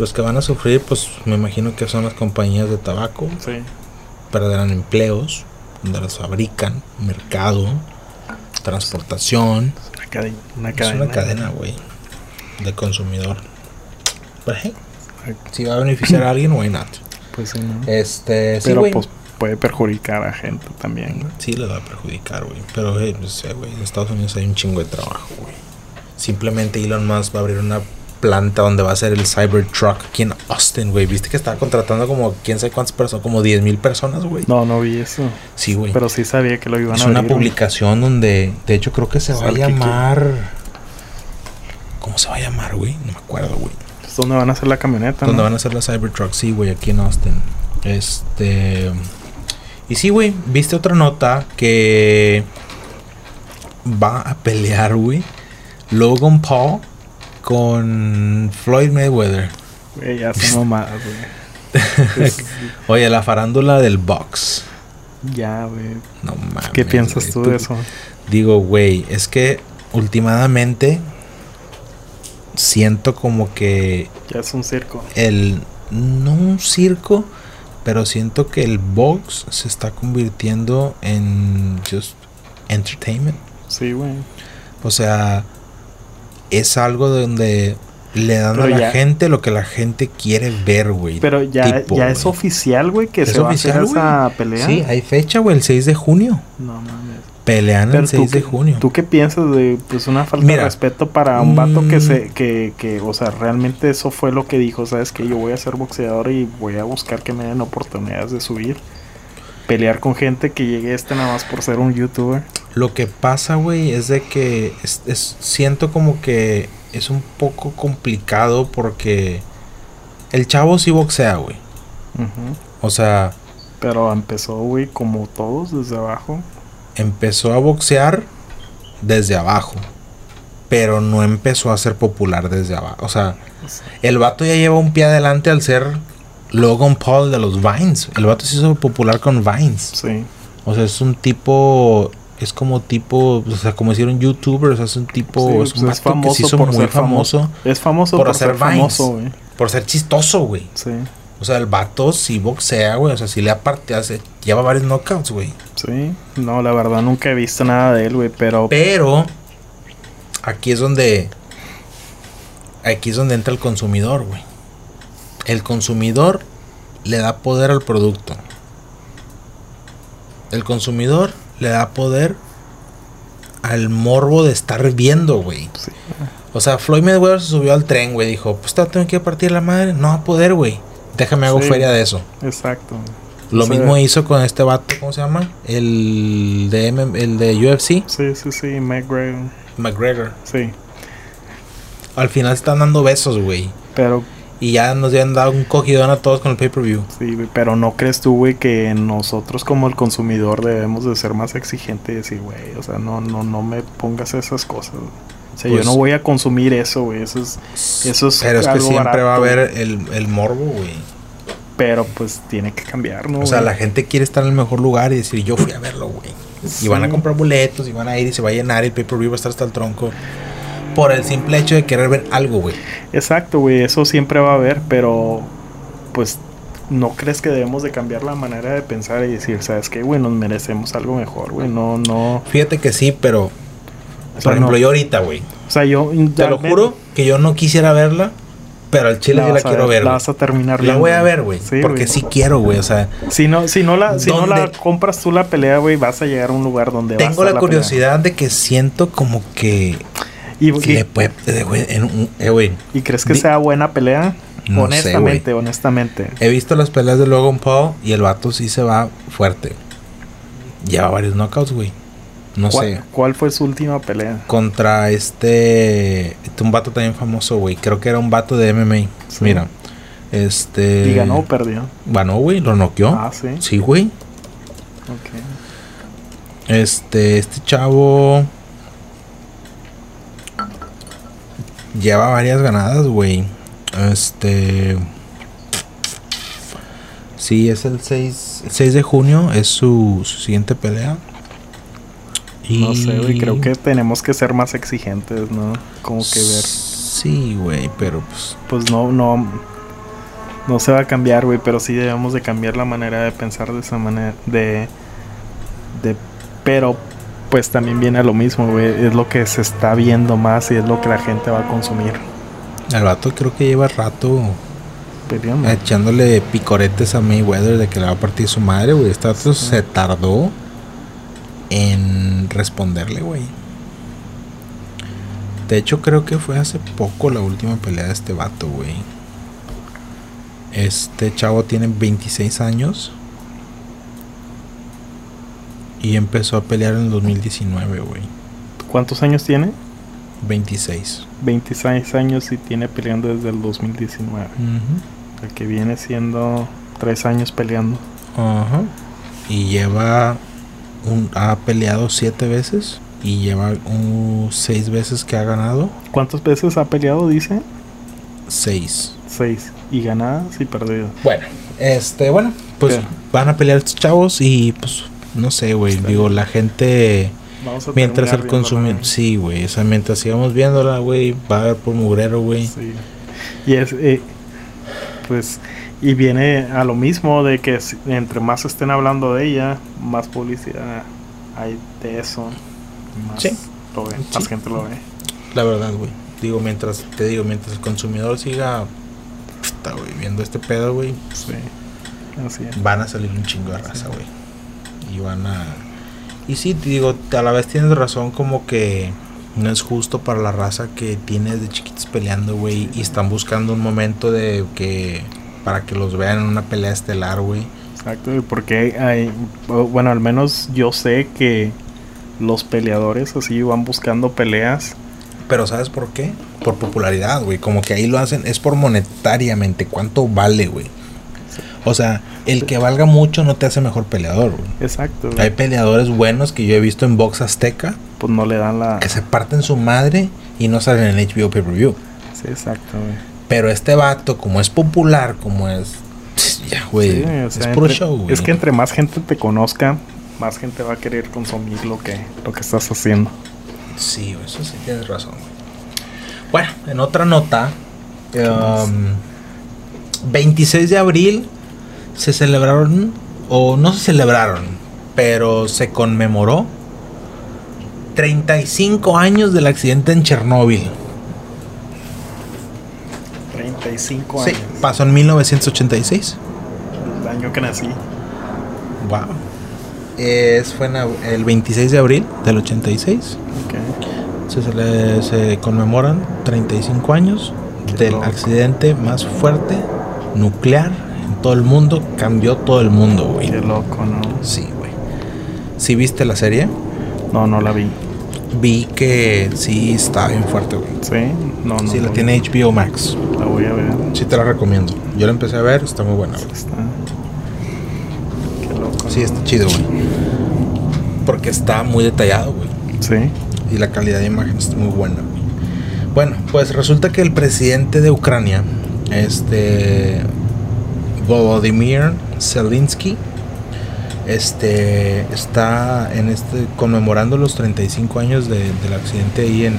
[SPEAKER 1] Los que van a sufrir, pues me imagino que son las compañías de tabaco.
[SPEAKER 2] Sí.
[SPEAKER 1] Perderán empleos, donde las fabrican, mercado, transportación.
[SPEAKER 2] Una cadena. Una
[SPEAKER 1] Es una cadena, güey, de consumidor. Pero, hey, si va a beneficiar a alguien, why not?
[SPEAKER 2] Pues sí, ¿no?
[SPEAKER 1] Este, sí,
[SPEAKER 2] Pero
[SPEAKER 1] güey.
[SPEAKER 2] pues puede perjudicar a gente también. güey.
[SPEAKER 1] Sí, le va a perjudicar, güey. Pero, hey, pues, güey, en Estados Unidos hay un chingo de trabajo, güey. Simplemente Elon Musk va a abrir una planta donde va a ser el Cybertruck aquí en Austin, güey. ¿Viste que estaba contratando como quién sabe cuántas personas? Como 10 mil personas, güey.
[SPEAKER 2] No, no vi eso.
[SPEAKER 1] Sí, güey.
[SPEAKER 2] Pero sí sabía que lo iban
[SPEAKER 1] Es
[SPEAKER 2] a
[SPEAKER 1] una
[SPEAKER 2] abrir, güey.
[SPEAKER 1] publicación donde, de hecho, creo que se va a
[SPEAKER 2] que
[SPEAKER 1] llamar. ¿Cómo se va a llamar, güey? No me acuerdo, güey.
[SPEAKER 2] Es donde van a hacer la camioneta,
[SPEAKER 1] ¿Dónde
[SPEAKER 2] ¿no?
[SPEAKER 1] van a hacer la Cybertruck? Sí, güey, aquí en Austin. Este. Y sí, güey, viste otra nota que va a pelear, güey. Logan Paul con Floyd Mayweather.
[SPEAKER 2] Güey, ya son mamadas, güey.
[SPEAKER 1] Oye, la farándula del box.
[SPEAKER 2] ya, güey.
[SPEAKER 1] No mames.
[SPEAKER 2] ¿Qué piensas tú de eso?
[SPEAKER 1] Digo, güey, es que últimamente siento como que
[SPEAKER 2] Ya es un circo.
[SPEAKER 1] el no un circo, pero siento que el box se está convirtiendo en just entertainment.
[SPEAKER 2] Sí, güey.
[SPEAKER 1] O sea, es algo donde le dan
[SPEAKER 2] Pero
[SPEAKER 1] a la
[SPEAKER 2] ya-
[SPEAKER 1] gente lo que la gente quiere ver, güey.
[SPEAKER 2] Pero ya,
[SPEAKER 1] Tipo,
[SPEAKER 2] ya es oficial, güey, que
[SPEAKER 1] ¿Es
[SPEAKER 2] se va a
[SPEAKER 1] oficial,
[SPEAKER 2] hacer esa pelea.
[SPEAKER 1] Sí, hay fecha, güey, el 6 de junio.
[SPEAKER 2] No mames.
[SPEAKER 1] Pelean
[SPEAKER 2] Pero
[SPEAKER 1] el 6 de
[SPEAKER 2] qué-
[SPEAKER 1] junio.
[SPEAKER 2] ¿Tú qué piensas de pues una falta
[SPEAKER 1] Mira,
[SPEAKER 2] de respeto para un vato que
[SPEAKER 1] mm.
[SPEAKER 2] se que, que o sea, realmente eso fue lo que dijo, sabes que yo voy a ser boxeador y voy a buscar que me den oportunidades de subir, pelear con gente que llegue este nada más por ser un youtuber.
[SPEAKER 1] Lo que pasa, güey, es de que es- es- siento como que es un poco complicado porque el chavo sí boxea, güey. O sea,
[SPEAKER 2] Pero empezó, güey, como todos desde abajo.
[SPEAKER 1] empezó a boxear desde abajo. Pero no empezó a ser popular desde abajo. O sea, el vato ya lleva un pie adelante al ser Logan Paul de los Vines. El vato se hizo popular con Vines.
[SPEAKER 2] Sí.
[SPEAKER 1] O sea, es un tipo. Es como tipo. O sea, como hicieron youtubers. O sea, es un tipo.
[SPEAKER 2] Sí,
[SPEAKER 1] es un
[SPEAKER 2] pues,
[SPEAKER 1] que se hizo muy
[SPEAKER 2] ser
[SPEAKER 1] famoso.
[SPEAKER 2] Es famoso
[SPEAKER 1] por
[SPEAKER 2] por,
[SPEAKER 1] hacer
[SPEAKER 2] ser famoso, güey.
[SPEAKER 1] Por ser chistoso, güey.
[SPEAKER 2] Sí,
[SPEAKER 1] O sea, el vato sí boxea, güey. O sea, sí le aparte hace. Lleva varios knockouts, güey.
[SPEAKER 2] sí. No, la verdad nunca he visto nada de él, güey, pero...
[SPEAKER 1] Pero. Aquí es donde. Aquí es donde entra el consumidor, güey. El consumidor le da poder al producto. El consumidor le da poder al morbo de estar viendo, güey.
[SPEAKER 2] Sí.
[SPEAKER 1] O sea, Floyd Mayweather se subió al tren, güey. Dijo, pues te tengo que partir la madre. No va a poder, güey. Déjame hago
[SPEAKER 2] Sí.
[SPEAKER 1] feria de eso.
[SPEAKER 2] Exacto.
[SPEAKER 1] Lo
[SPEAKER 2] O sea,
[SPEAKER 1] mismo hizo con este vato, ¿cómo se llama? El de, M- el de UFC,
[SPEAKER 2] Sí, sí, sí, McGregor.
[SPEAKER 1] McGregor.
[SPEAKER 2] Sí,
[SPEAKER 1] Al final están dando besos, güey.
[SPEAKER 2] pero
[SPEAKER 1] Y ya nos habían dado un cogidón a todos con el pay-per-view.
[SPEAKER 2] sí, pero no crees tú, güey, que nosotros como el consumidor debemos de ser más exigentes y decir, güey, o sea, no no no me pongas esas cosas. O sea,
[SPEAKER 1] Pues-
[SPEAKER 2] yo no voy a consumir eso, güey. Eso es eso es
[SPEAKER 1] Pero es que siempre va a haber el, el morbo, güey.
[SPEAKER 2] pero pues tiene que cambiar, ¿no?
[SPEAKER 1] O sea, la gente quiere estar en el mejor lugar y decir, yo fui a verlo, güey. Y van a comprar boletos y van a ir y se va a llenar y el pay-per-view va a estar hasta el tronco. Por el simple hecho de querer ver algo, güey.
[SPEAKER 2] Exacto, güey, eso siempre va a haber, pero pues no crees que debemos de cambiar la manera de pensar y decir, ¿sabes qué, güey? Nos merecemos algo mejor, güey. No, no.
[SPEAKER 1] Fíjate que sí, pero... Por ejemplo,
[SPEAKER 2] no.
[SPEAKER 1] yo ahorita, güey.
[SPEAKER 2] O sea, yo
[SPEAKER 1] Te lo juro que yo no quisiera verla, pero al chile
[SPEAKER 2] la
[SPEAKER 1] sí la
[SPEAKER 2] vas a
[SPEAKER 1] quiero ver,
[SPEAKER 2] La vas a terminar
[SPEAKER 1] La voy a ver, güey.
[SPEAKER 2] Sí,
[SPEAKER 1] porque sí quiero, güey. O sea,
[SPEAKER 2] Si no, si no la, si no la compras tú la pelea, güey, vas a llegar a un lugar donde a
[SPEAKER 1] tengo
[SPEAKER 2] estar
[SPEAKER 1] la
[SPEAKER 2] pelea.
[SPEAKER 1] curiosidad de que siento como que
[SPEAKER 2] Y,
[SPEAKER 1] le
[SPEAKER 2] y,
[SPEAKER 1] puede, eh, güey, en un- eh, güey.
[SPEAKER 2] y crees que
[SPEAKER 1] Di-
[SPEAKER 2] sea buena pelea?
[SPEAKER 1] No sé,
[SPEAKER 2] honestamente, honestamente.
[SPEAKER 1] He visto las peleas de Logan Paul y el vato sí se va fuerte. Lleva varios knockouts, güey. No
[SPEAKER 2] ¿Cuál,
[SPEAKER 1] sé.
[SPEAKER 2] ¿Cuál fue su última pelea?
[SPEAKER 1] Contra este. este, Un vato también famoso, güey. Creo que era un vato de MMA.
[SPEAKER 2] Sí.
[SPEAKER 1] Mira. Este.
[SPEAKER 2] ¿Y ganó o perdió?
[SPEAKER 1] Ganó, güey. Lo noqueó.
[SPEAKER 2] Ah, sí.
[SPEAKER 1] Sí, güey.
[SPEAKER 2] Ok.
[SPEAKER 1] Este. Este chavo. Lleva varias ganadas, güey. Este. Sí, es el 6, el 6 de junio. Es su, su siguiente pelea. Y...
[SPEAKER 2] No sé, güey, creo que tenemos que ser más exigentes, ¿no? Como que ver.
[SPEAKER 1] Sí, güey, pero pues.
[SPEAKER 2] Pues no, no. No se va a cambiar, güey, pero sí debemos de cambiar la manera de pensar de esa manera. De. De. Pero, pues también viene a lo mismo, güey. Es lo que se está viendo más y es lo que la gente va a consumir.
[SPEAKER 1] El vato creo que lleva rato
[SPEAKER 2] Peleando.
[SPEAKER 1] echándole picoretes a Mayweather de que le va a partir su madre, güey. Este vato se tardó en responderle, güey. De hecho, creo que fue hace poco la última pelea de este vato, güey. Este chavo tiene 26 años. Y empezó a pelear en el 2019, güey.
[SPEAKER 2] ¿Cuántos años tiene?
[SPEAKER 1] 26.
[SPEAKER 2] 26 años y tiene peleando desde el 2019.
[SPEAKER 1] Ujú.
[SPEAKER 2] El que viene siendo 3 años peleando.
[SPEAKER 1] Ajá. Y lleva un, ha peleado siete veces y lleva un, seis veces que ha ganado.
[SPEAKER 2] ¿Cuántas veces ha peleado? Dice.
[SPEAKER 1] Seis.
[SPEAKER 2] 6. Y ganadas y perdidas.
[SPEAKER 1] Bueno, este, bueno, pues
[SPEAKER 2] ¿Qué?
[SPEAKER 1] van a pelear estos chavos y pues no sé, güey.
[SPEAKER 2] Está
[SPEAKER 1] Digo, la gente
[SPEAKER 2] Vamos a
[SPEAKER 1] mientras el
[SPEAKER 2] viéndola.
[SPEAKER 1] sí, güey, o sea, mientras sigamos viéndola, güey, va a haber por mugrero, güey.
[SPEAKER 2] Sí. Y es, eh, pues, y viene a lo mismo de que entre más estén hablando de ella, más publicidad hay de eso. Más
[SPEAKER 1] Sí.
[SPEAKER 2] lo ve,
[SPEAKER 1] Sí.
[SPEAKER 2] más gente lo ve.
[SPEAKER 1] La verdad, güey. Digo, mientras te digo, mientras el consumidor siga puta, güey, viendo este pedo, güey,
[SPEAKER 2] Sí. Así es.
[SPEAKER 1] van a salir un chingo de raza, güey. Y van a... Y sí, te digo, a la vez tienes razón como que no es justo para la raza que tiene desde chiquitos peleando, güey. Y están buscando un momento de que... Para que los vean en una pelea estelar, güey.
[SPEAKER 2] Exacto, y porque hay, bueno, al menos yo sé que los peleadores así van buscando peleas
[SPEAKER 1] Pero ¿sabes por qué? por popularidad, güey. Como que ahí lo hacen, es por monetariamente, cuánto vale, güey. O sea, el que valga mucho no te hace mejor peleador, güey.
[SPEAKER 2] Exacto. güey.
[SPEAKER 1] Hay peleadores buenos que yo he visto en Box Azteca
[SPEAKER 2] Pues no le dan la.
[SPEAKER 1] que se parten su madre y no salen en HBO Pay-Per-View.
[SPEAKER 2] Sí, exacto, güey.
[SPEAKER 1] Pero este vato, como es popular, como es. Ya, güey.
[SPEAKER 2] Sí, o
[SPEAKER 1] es puro
[SPEAKER 2] entre-
[SPEAKER 1] show, güey.
[SPEAKER 2] Es que entre más gente te conozca, más gente va a querer consumir lo que, lo que estás haciendo.
[SPEAKER 1] Sí, güey, eso sí tienes razón, güey. Bueno, en otra nota, um, 26 de abril se celebraron, o no se celebraron, pero se conmemoró 35 años del accidente en Chernóbil.
[SPEAKER 2] 35
[SPEAKER 1] Sí,
[SPEAKER 2] años.
[SPEAKER 1] pasó en 1986.
[SPEAKER 2] El año que nací.
[SPEAKER 1] Wow. Es, fue en el 26 de abril del 86.
[SPEAKER 2] Ok.
[SPEAKER 1] Se, cele- se conmemoran 35 años
[SPEAKER 2] Qué
[SPEAKER 1] del
[SPEAKER 2] loco.
[SPEAKER 1] accidente más fuerte nuclear en todo el mundo. Cambió todo el mundo, güey.
[SPEAKER 2] Qué loco, ¿no?
[SPEAKER 1] Sí, güey. ¿Sí viste la serie?
[SPEAKER 2] No, no la vi.
[SPEAKER 1] Vi que sí está bien fuerte, güey.
[SPEAKER 2] ¿Sí? No, no.
[SPEAKER 1] sí, la tiene HBO Max.
[SPEAKER 2] La voy a ver.
[SPEAKER 1] Sí te la recomiendo. Yo la empecé a ver, está muy buena. güey.
[SPEAKER 2] Está. Qué loco.
[SPEAKER 1] Sí,
[SPEAKER 2] ¿no?
[SPEAKER 1] está chido, güey. Porque está muy detallado, güey.
[SPEAKER 2] Sí.
[SPEAKER 1] y la calidad de imagen es muy buena. Bueno, pues resulta que el presidente de Ucrania, este Volodymyr Zelensky, este está en este conmemorando los 35 años de- del accidente ahí en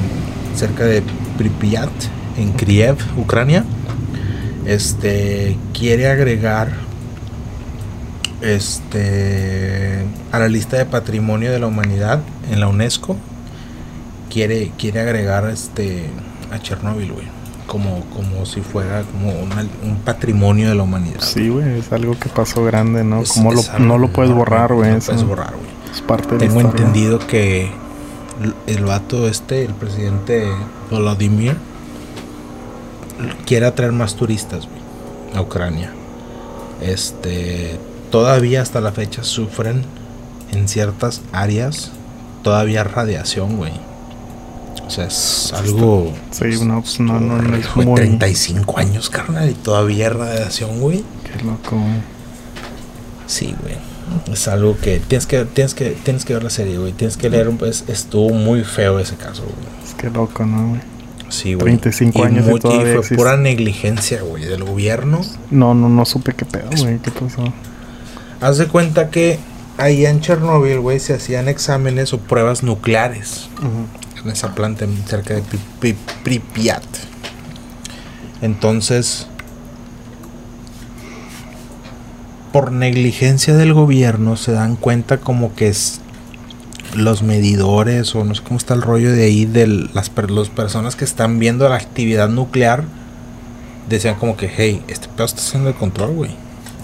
[SPEAKER 1] cerca de Pripyat, en Kiev, Ucrania. Este quiere agregar este a la lista de patrimonio de la humanidad en la UNESCO quiere quiere agregar este a Chernóbil, güey, como como si fuera como una- un patrimonio de la humanidad.
[SPEAKER 2] Sí, güey. Es algo que pasó grande, ¿no?
[SPEAKER 1] Es-
[SPEAKER 2] Como lo,
[SPEAKER 1] es
[SPEAKER 2] no lo puedes borrar, güey.
[SPEAKER 1] No
[SPEAKER 2] eso
[SPEAKER 1] puedes borrar, güey.
[SPEAKER 2] Es parte de
[SPEAKER 1] Tengo
[SPEAKER 2] la
[SPEAKER 1] entendido que el- el vato este, el presidente Volodymyr, quiere atraer más turistas güey, a Ucrania. Este, todavía hasta la fecha sufren en ciertas áreas todavía radiación, güey. O sea, es algo.
[SPEAKER 2] Sí, no, pues, no, no, no es muy.
[SPEAKER 1] 35 años, carnal, y todavía radiación, güey.
[SPEAKER 2] Qué loco.
[SPEAKER 1] Sí, güey. Es algo que tienes que tienes que tienes que ver la serie, güey. Tienes que leer un pues estuvo muy feo ese caso, güey.
[SPEAKER 2] Es que loco, ¿no, güey?
[SPEAKER 1] Sí, güey.
[SPEAKER 2] 35 años y
[SPEAKER 1] muy-
[SPEAKER 2] todavía
[SPEAKER 1] fue
[SPEAKER 2] existe.
[SPEAKER 1] pura negligencia, güey, del gobierno.
[SPEAKER 2] No, no, no supe qué pedo, güey. ¿Qué pasó?
[SPEAKER 1] Haz de cuenta que ahí en Chernobyl, güey, se hacían exámenes o pruebas nucleares en esa planta cerca de Pri- Pri- Pripyat. Entonces, por negligencia del gobierno se dan cuenta como que es los medidores o no sé cómo está el rollo de ahí de las personas que están viendo la actividad nuclear decían como que hey este pedo está haciendo el control güey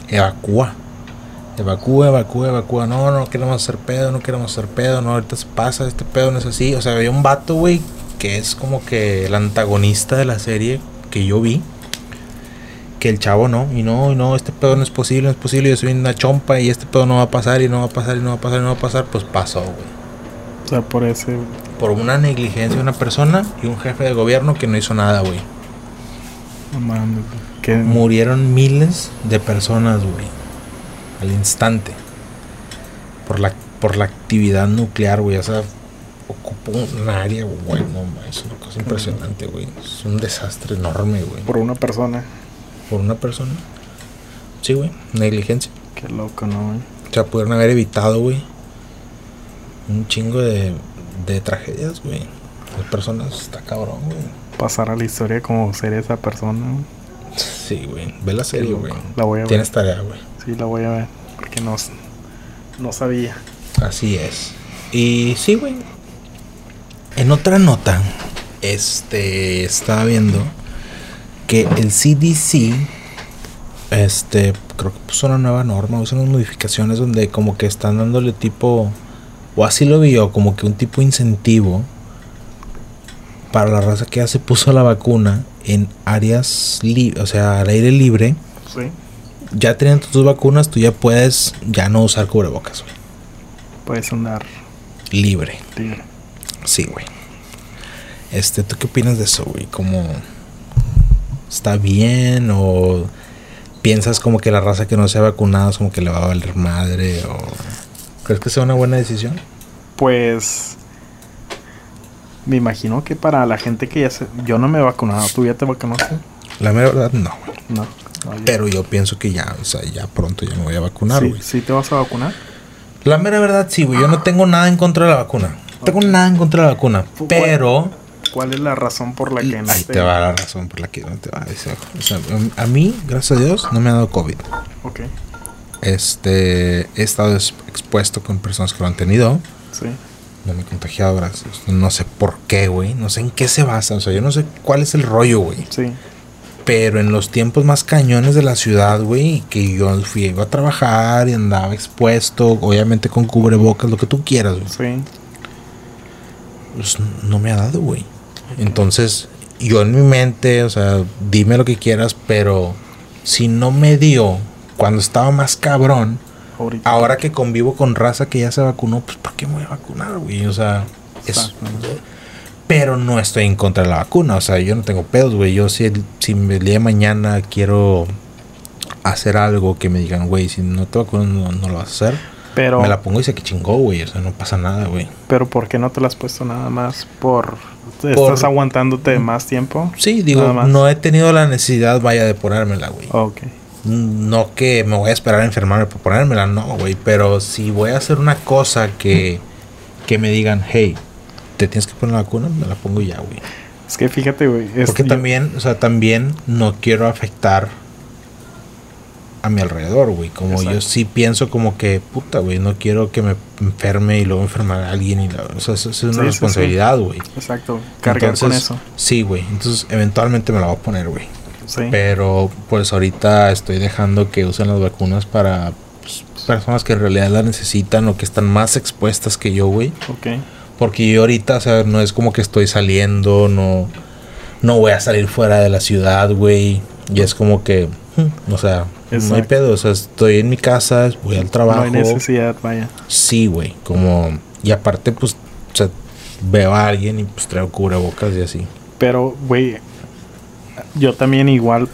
[SPEAKER 1] evacúa evacúa evacúa evacúa no no queremos hacer pedo no queremos hacer pedo no ahorita se pasa este pedo no es así o sea había un vato güey que es como que el antagonista de la serie que yo vi que el chavo no, y no, y no, este pedo no es posible, no es posible, yo soy una chompa y este pedo no va a pasar y no va a pasar y no va a pasar y no va a pasar, pues pasó, güey.
[SPEAKER 2] O sea, por ese.
[SPEAKER 1] Por una negligencia de una persona y un jefe de gobierno que no hizo nada, güey.
[SPEAKER 2] No mames,
[SPEAKER 1] Murieron miles de personas, güey. Al instante. Por la, por la actividad nuclear, güey. O sea, ocupó un área, güey. No, es una cosa impresionante, güey. Es un desastre enorme, güey.
[SPEAKER 2] por una persona.
[SPEAKER 1] Por una persona. Sí, güey. Negligencia.
[SPEAKER 2] Qué loco, ¿no, güey?
[SPEAKER 1] O sea, pudieron haber evitado, güey. Un chingo de, de tragedias, güey. Las personas, está cabrón, güey.
[SPEAKER 2] Pasar a la historia como ser esa persona. güey.
[SPEAKER 1] Sí, güey. Ve la serie, güey.
[SPEAKER 2] La voy a ver.
[SPEAKER 1] Tienes tarea, güey.
[SPEAKER 2] Sí, la voy a ver. Porque no, no sabía.
[SPEAKER 1] Así es. Y sí, güey. En otra nota, este, estaba viendo que el CDC, este, creo que puso una nueva norma, usa unas modificaciones donde como que están dándole tipo, o así lo vio, como que un tipo de incentivo para la raza que ya se puso la vacuna en áreas, o sea, al aire libre.
[SPEAKER 2] Sí.
[SPEAKER 1] Ya teniendo tus vacunas, tú ya puedes ya no usar cubrebocas, güey.
[SPEAKER 2] Puedes andar
[SPEAKER 1] Libre.
[SPEAKER 2] libre.
[SPEAKER 1] Sí, güey. Este, ¿tú qué opinas de eso, güey? ¿Cómo está bien o piensas como que la raza que no se ha vacunado es como que le va a valer madre o crees que sea una buena decisión?
[SPEAKER 2] Pues me imagino que para la gente que ya se yo no me he vacunado, ¿tú ya te vacunaste?
[SPEAKER 1] La mera verdad no. güey.
[SPEAKER 2] No. no,
[SPEAKER 1] Pero yo pienso que ya, o sea, ya pronto ya me voy a vacunar,
[SPEAKER 2] ¿Sí,
[SPEAKER 1] güey.
[SPEAKER 2] ¿Sí te vas a vacunar?
[SPEAKER 1] La mera verdad sí, güey. Yo no tengo nada en contra de la vacuna. No tengo nada en contra de la vacuna. Pero
[SPEAKER 2] ¿Cuál es la razón por la que no
[SPEAKER 1] ahí te va la razón por la que no te va. O sea, a mí, gracias a Dios, no me ha dado COVID.
[SPEAKER 2] Ok,
[SPEAKER 1] Este, he estado es- expuesto con personas que lo han tenido.
[SPEAKER 2] sí.
[SPEAKER 1] No me he contagiado, gracias. No sé por qué, güey. No sé en qué se basa. O sea, yo no sé cuál es el rollo, güey.
[SPEAKER 2] Sí,
[SPEAKER 1] Pero en los tiempos más cañones de la ciudad, güey, que yo fui iba a trabajar y andaba expuesto, obviamente con cubrebocas, lo que tú quieras, güey.
[SPEAKER 2] sí.
[SPEAKER 1] Pues no me ha dado, güey. Entonces, yo en mi mente, o sea, dime lo que quieras, pero si no me dio cuando estaba más cabrón,
[SPEAKER 2] Ahorita.
[SPEAKER 1] ahora que convivo con raza que ya se vacunó, pues ¿por qué me voy a vacunar, güey? O sea, es, pero no estoy en contra de la vacuna. O sea, yo no tengo pedos, güey. Yo si, el- si el día de mañana quiero hacer algo que me digan, güey, si no te vacunas no, no lo vas a hacer.
[SPEAKER 2] Pero,
[SPEAKER 1] Me la pongo y se que chingó, güey. O sea, no pasa nada, güey.
[SPEAKER 2] pero ¿por qué no te la has puesto nada más? ¿Por estás
[SPEAKER 1] Por-
[SPEAKER 2] aguantándote más tiempo?
[SPEAKER 1] Sí, digo, no he tenido la necesidad, vaya, de ponérmela, güey.
[SPEAKER 2] Ok,
[SPEAKER 1] No que me voy a esperar a enfermarme por ponérmela, no, güey. Pero si voy a hacer una cosa que, que me digan, hey, te tienes que poner la vacuna, me la pongo ya, güey.
[SPEAKER 2] es que fíjate, güey.
[SPEAKER 1] Porque
[SPEAKER 2] yo-
[SPEAKER 1] también, o sea, también no quiero afectar a mi alrededor, güey. Como yo sí pienso como que, puta, güey, no quiero que me enferme y luego enfermar a alguien. Y la, o sea, eso, eso es una
[SPEAKER 2] sí,
[SPEAKER 1] responsabilidad, güey.
[SPEAKER 2] Exacto, cargar con
[SPEAKER 1] Entonces,
[SPEAKER 2] eso.
[SPEAKER 1] Sí, güey. Entonces, eventualmente me la voy a poner, güey.
[SPEAKER 2] Sí,
[SPEAKER 1] Pero pues ahorita estoy dejando que usen las vacunas para pues, personas que en realidad las necesitan o que están más expuestas que yo, güey.
[SPEAKER 2] ok.
[SPEAKER 1] Porque yo ahorita, o sea, no es como que estoy saliendo, no, no voy a salir fuera de la ciudad, güey. Y es como que, hmm, o sea, no hay pedo. O sea, estoy en mi casa, voy al trabajo.
[SPEAKER 2] No hay necesidad, vaya.
[SPEAKER 1] Sí, güey. Como, y aparte, pues, o sea, veo a alguien y pues traigo cubrebocas y así.
[SPEAKER 2] Pero, güey, yo también igual,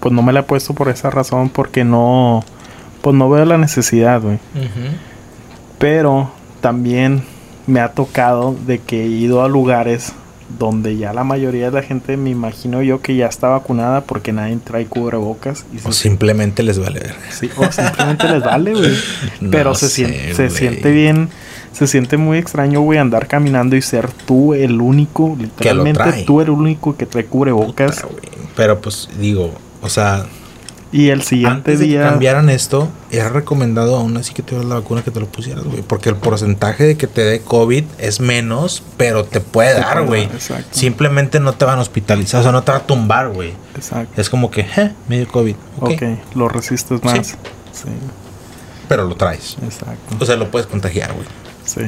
[SPEAKER 2] pues no me la he puesto por esa razón, porque no, pues no veo la necesidad, güey. Pero también me ha tocado de que he ido a lugares donde ya la mayoría de la gente, me imagino yo, que ya está vacunada porque nadie trae cubrebocas. Y
[SPEAKER 1] O
[SPEAKER 2] se-
[SPEAKER 1] simplemente les vale
[SPEAKER 2] sí, o simplemente les vale, güey. Pero
[SPEAKER 1] No
[SPEAKER 2] se,
[SPEAKER 1] sé,
[SPEAKER 2] se siente bien, se siente muy extraño, güey, andar caminando y ser tú el único, literalmente tú eres el único que trae cubrebocas.
[SPEAKER 1] Puta, güey. Pero pues digo, o sea,
[SPEAKER 2] Y el siguiente
[SPEAKER 1] antes de que
[SPEAKER 2] día.
[SPEAKER 1] cambiaran esto, era recomendado aún así que tuvieras la vacuna que te lo pusieras, güey. Porque el porcentaje de que te dé COVID es menos, pero te puede
[SPEAKER 2] Te
[SPEAKER 1] dar, güey. Simplemente no te van a hospitalizar, o sea, no te va a tumbar, güey.
[SPEAKER 2] Exacto.
[SPEAKER 1] Es como que, eh, me dio COVID. Ok.
[SPEAKER 2] ok, lo resistes más. Sí,
[SPEAKER 1] Pero lo traes.
[SPEAKER 2] exacto.
[SPEAKER 1] O sea, lo puedes contagiar, güey.
[SPEAKER 2] Sí.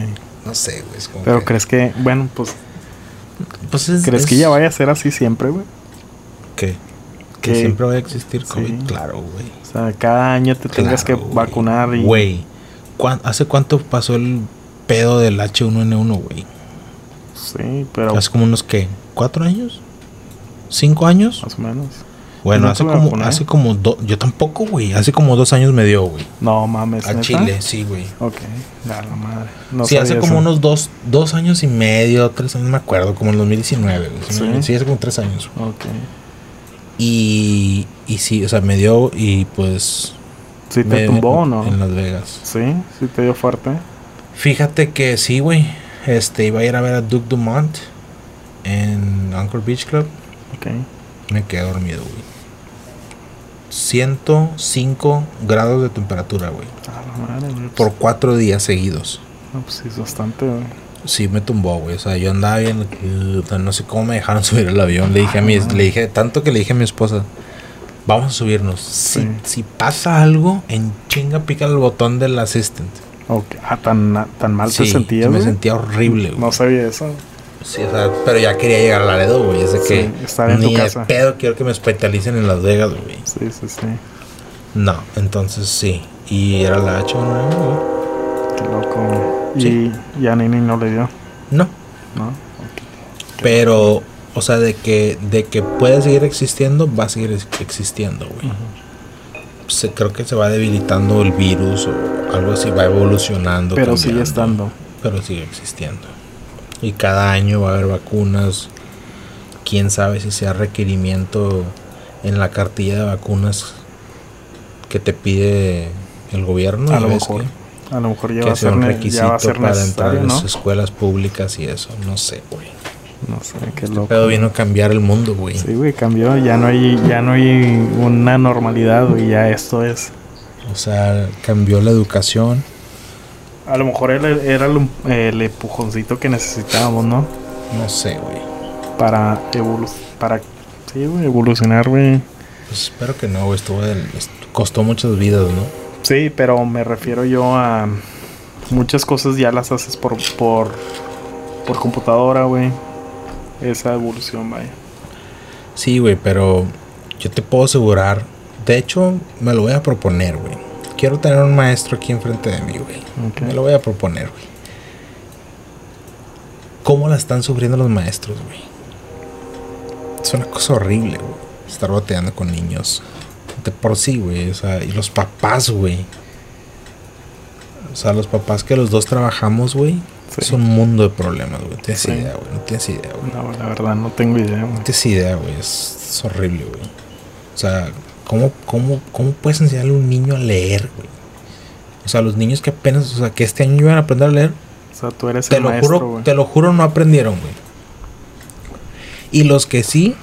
[SPEAKER 1] No sé, güey. Es como
[SPEAKER 2] Pero
[SPEAKER 1] que,
[SPEAKER 2] crees que, bueno, pues,
[SPEAKER 1] pues es-
[SPEAKER 2] ¿crees
[SPEAKER 1] es-
[SPEAKER 2] que ya vaya a ser así siempre, güey?
[SPEAKER 1] ¿Qué? Que siempre va a existir
[SPEAKER 2] Sí.
[SPEAKER 1] COVID. Claro, güey.
[SPEAKER 2] O sea, cada año te tengas que
[SPEAKER 1] Claro,
[SPEAKER 2] vacunar y.
[SPEAKER 1] Güey, ¿cuán- ¿hace cuánto pasó el pedo del H1N1, güey?
[SPEAKER 2] Sí, pero
[SPEAKER 1] Hace como unos, ¿qué? ¿Cuatro años? ¿Cinco años?
[SPEAKER 2] más o menos.
[SPEAKER 1] Bueno, hace como, hace como dos... Yo tampoco, güey. Hace como dos años me dio, güey.
[SPEAKER 2] No mames.
[SPEAKER 1] A
[SPEAKER 2] ¿neta?
[SPEAKER 1] Chile, sí, güey.
[SPEAKER 2] Ok, la madre. No
[SPEAKER 1] sí, hace como
[SPEAKER 2] eso.
[SPEAKER 1] unos dos, dos años y medio, tres años, no me acuerdo, como en 2019, güey. Sí,
[SPEAKER 2] Sí.
[SPEAKER 1] sí, hace como tres años.
[SPEAKER 2] Ok.
[SPEAKER 1] Y, y sí, o sea, me dio y pues...
[SPEAKER 2] ¿Sí te
[SPEAKER 1] me-
[SPEAKER 2] tumbó o no?
[SPEAKER 1] En Las Vegas.
[SPEAKER 2] Sí, sí te dio fuerte.
[SPEAKER 1] Fíjate que sí, güey. Este, iba a ir a ver a Duke Dumont en Anchor Beach Club.
[SPEAKER 2] Ok.
[SPEAKER 1] Me quedé dormido, güey. 105 grados de temperatura, güey. Por cuatro días seguidos.
[SPEAKER 2] No, pues sí, es bastante, güey.
[SPEAKER 1] Sí, me tumbó, güey. O sea, yo andaba bien. sea, no sé cómo me dejaron subir al avión. Le dije a mi, le dije, tanto que le dije a mi esposa, vamos a subirnos. Si,
[SPEAKER 2] Sí.
[SPEAKER 1] si pasa algo, en chinga pica el botón del assistant.
[SPEAKER 2] Ok. Ah, tan, tan mal te
[SPEAKER 1] Sí,
[SPEAKER 2] sentías,
[SPEAKER 1] me
[SPEAKER 2] güey?
[SPEAKER 1] sentía horrible, güey.
[SPEAKER 2] No sabía eso.
[SPEAKER 1] Sí, o sea, pero ya quería llegar a Laredo, güey. Es de
[SPEAKER 2] Sí,
[SPEAKER 1] que
[SPEAKER 2] estar en tu
[SPEAKER 1] ni de
[SPEAKER 2] casa.
[SPEAKER 1] pedo quiero que me hospitalicen en Las Vegas, güey.
[SPEAKER 2] Sí, sí, sí.
[SPEAKER 1] No, entonces sí. Y era la H1, güey.
[SPEAKER 2] Qué loco.
[SPEAKER 1] Sí.
[SPEAKER 2] Y, y a Nini no le dio,
[SPEAKER 1] No,
[SPEAKER 2] ¿no? Ok.
[SPEAKER 1] Pero, o sea, de que, de que puede seguir existiendo, va a seguir ex- existiendo, güey. Se- creo que se va debilitando el virus o algo así, va evolucionando.
[SPEAKER 2] Pero sigue estando.
[SPEAKER 1] Pero sigue existiendo. Y cada año va a haber vacunas. Quién sabe si sea requerimiento en la cartilla de vacunas que te pide el gobierno.
[SPEAKER 2] A lo mejor.
[SPEAKER 1] que-
[SPEAKER 2] A lo mejor ya va
[SPEAKER 1] que
[SPEAKER 2] a
[SPEAKER 1] sea
[SPEAKER 2] ser,
[SPEAKER 1] un requisito
[SPEAKER 2] ya va a ser
[SPEAKER 1] para entrar a
[SPEAKER 2] ¿no?
[SPEAKER 1] las escuelas públicas y eso. No sé, güey.
[SPEAKER 2] No sé, qué loco.
[SPEAKER 1] Pero vino a cambiar el mundo, güey.
[SPEAKER 2] Sí, güey, cambió. Ya no hay, ya no hay una normalidad, güey. Ya esto es.
[SPEAKER 1] O sea, cambió la educación.
[SPEAKER 2] A lo mejor era, era el, el empujoncito que necesitábamos, ¿no?
[SPEAKER 1] No sé, güey.
[SPEAKER 2] Para evolu para sí, güey, evolucionar, güey.
[SPEAKER 1] Pues espero que no, güey. Estuvo del- est- costó muchas vidas, ¿no?
[SPEAKER 2] Sí, pero me refiero yo a muchas cosas ya las haces por por por computadora, güey. Esa evolución, vaya.
[SPEAKER 1] Sí, güey, pero yo te puedo asegurar. De hecho, me lo voy a proponer, güey. Quiero tener un maestro aquí enfrente de mí, güey. Me lo voy a proponer, güey. ¿Cómo la están sufriendo los maestros, güey? Es una cosa horrible, güey. Estar bateando con niños. De por sí, güey. O sea, y los papás, güey. O sea, los papás que los dos trabajamos, güey.
[SPEAKER 2] Sí.
[SPEAKER 1] Es un mundo de problemas, güey. No tienes
[SPEAKER 2] Sí.
[SPEAKER 1] idea, güey. No tienes idea, güey.
[SPEAKER 2] No, la verdad no tengo idea, güey.
[SPEAKER 1] No tienes idea, güey. Es, es horrible, güey. O sea, ¿cómo, cómo, ¿cómo puedes enseñarle a un niño a leer, güey? O sea, los niños que apenas, o sea, que este año iban a aprender a leer,
[SPEAKER 2] O sea, tú eres
[SPEAKER 1] te
[SPEAKER 2] el
[SPEAKER 1] lo
[SPEAKER 2] maestro,
[SPEAKER 1] juro, te lo juro, no aprendieron, güey. Y los que sí,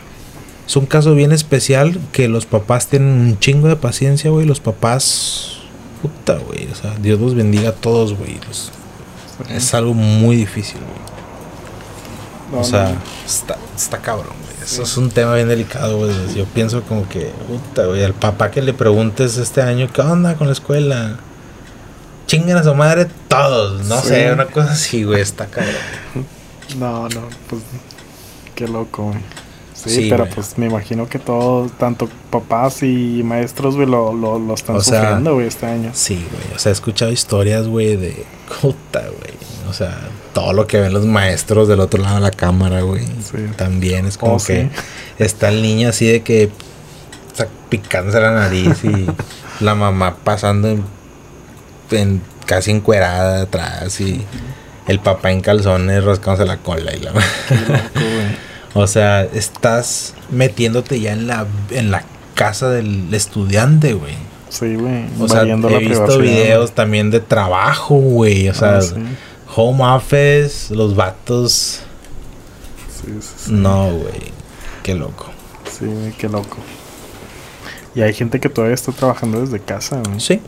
[SPEAKER 1] es un caso bien especial que los papás tienen un chingo de paciencia, güey. Los papás, puta, güey. O sea, Dios los bendiga a todos, güey. Es algo muy difícil, güey.
[SPEAKER 2] No,
[SPEAKER 1] o sea,
[SPEAKER 2] no,
[SPEAKER 1] Está, está cabrón, güey. Eso
[SPEAKER 2] Sí.
[SPEAKER 1] es un tema bien delicado, güey. Yo pienso como que, puta, güey, al papá que le preguntes este año, ¿qué onda con la escuela? Chingan a su madre todos, no
[SPEAKER 2] Sí.
[SPEAKER 1] sé, una cosa así, güey, está cabrón.
[SPEAKER 2] No, no, pues qué loco, güey. Sí,
[SPEAKER 1] Sí,
[SPEAKER 2] pero
[SPEAKER 1] güey.
[SPEAKER 2] pues me imagino que todos, tanto papás y maestros, güey, lo, lo, lo están
[SPEAKER 1] O sea,
[SPEAKER 2] sufriendo, güey, este año.
[SPEAKER 1] Sí, güey, o sea, he escuchado historias, güey, de puta, güey. O sea, todo lo que ven los maestros del otro lado de la cámara, güey.
[SPEAKER 2] Sí.
[SPEAKER 1] También es como
[SPEAKER 2] Oh,
[SPEAKER 1] que
[SPEAKER 2] sí.
[SPEAKER 1] está el niño así de que o sea, picándose la nariz y la mamá pasando en, en- casi encuerada atrás y el papá en calzones rascándose la cola y la
[SPEAKER 2] Qué loco,
[SPEAKER 1] o sea estás metiéndote ya en la en la casa del estudiante güey
[SPEAKER 2] Sí, güey.
[SPEAKER 1] o sea he visto videos también de trabajo güey o sea
[SPEAKER 2] Ah, sí.
[SPEAKER 1] Home office los vatos
[SPEAKER 2] Sí, sí, sí.
[SPEAKER 1] no güey qué loco
[SPEAKER 2] Sí, qué loco. Y hay gente que todavía está trabajando desde casa, güey.
[SPEAKER 1] sí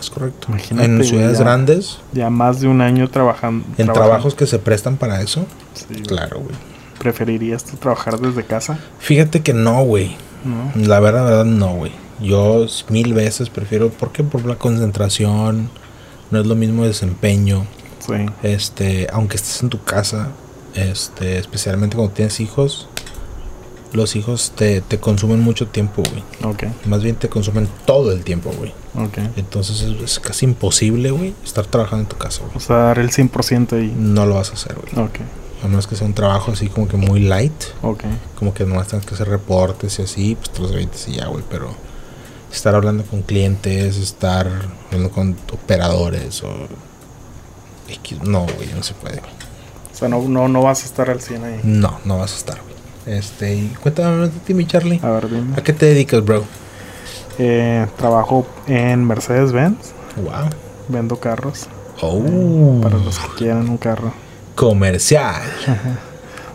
[SPEAKER 1] es correcto
[SPEAKER 2] Imagínate,
[SPEAKER 1] en ciudades
[SPEAKER 2] ya.
[SPEAKER 1] grandes
[SPEAKER 2] Ya más de un año trabajando.
[SPEAKER 1] En
[SPEAKER 2] trabajando.
[SPEAKER 1] trabajos que se prestan para eso,
[SPEAKER 2] Sí,
[SPEAKER 1] claro, güey.
[SPEAKER 2] ¿Preferirías tú trabajar desde casa?
[SPEAKER 1] Fíjate que no, güey.
[SPEAKER 2] No.
[SPEAKER 1] La verdad, la verdad, no, güey. Yo mil veces prefiero, ¿por qué? Por la concentración, no es lo mismo desempeño.
[SPEAKER 2] Sí.
[SPEAKER 1] Este, aunque estés en tu casa, este, especialmente cuando tienes hijos, los hijos te, te consumen mucho tiempo, güey.
[SPEAKER 2] Ok,
[SPEAKER 1] Más bien te consumen todo el tiempo, güey.
[SPEAKER 2] ok.
[SPEAKER 1] Entonces es, es casi imposible, güey, estar trabajando en tu casa, güey.
[SPEAKER 2] O sea, dar el 100% ahí.
[SPEAKER 1] No lo vas a hacer, güey.
[SPEAKER 2] Ok,
[SPEAKER 1] A menos que sea un trabajo así como que muy light.
[SPEAKER 2] ok.
[SPEAKER 1] como que nomás tengas que hacer reportes y así, pues te los avientes y ya, güey, pero estar hablando con clientes, estar hablando con operadores o X, no, güey, no se puede, güey.
[SPEAKER 2] O sea, no, no, no vas a estar al 100 ahí.
[SPEAKER 1] No, no vas a estar, güey. Este, y cuéntame de ti, mi Charlie.
[SPEAKER 2] A ver, dime.
[SPEAKER 1] ¿A qué te dedicas, bro?
[SPEAKER 2] Eh, trabajo en Mercedes-Benz.
[SPEAKER 1] Wow.
[SPEAKER 2] Vendo carros.
[SPEAKER 1] Oh,
[SPEAKER 2] Para los que quieran un carro.
[SPEAKER 1] comercial.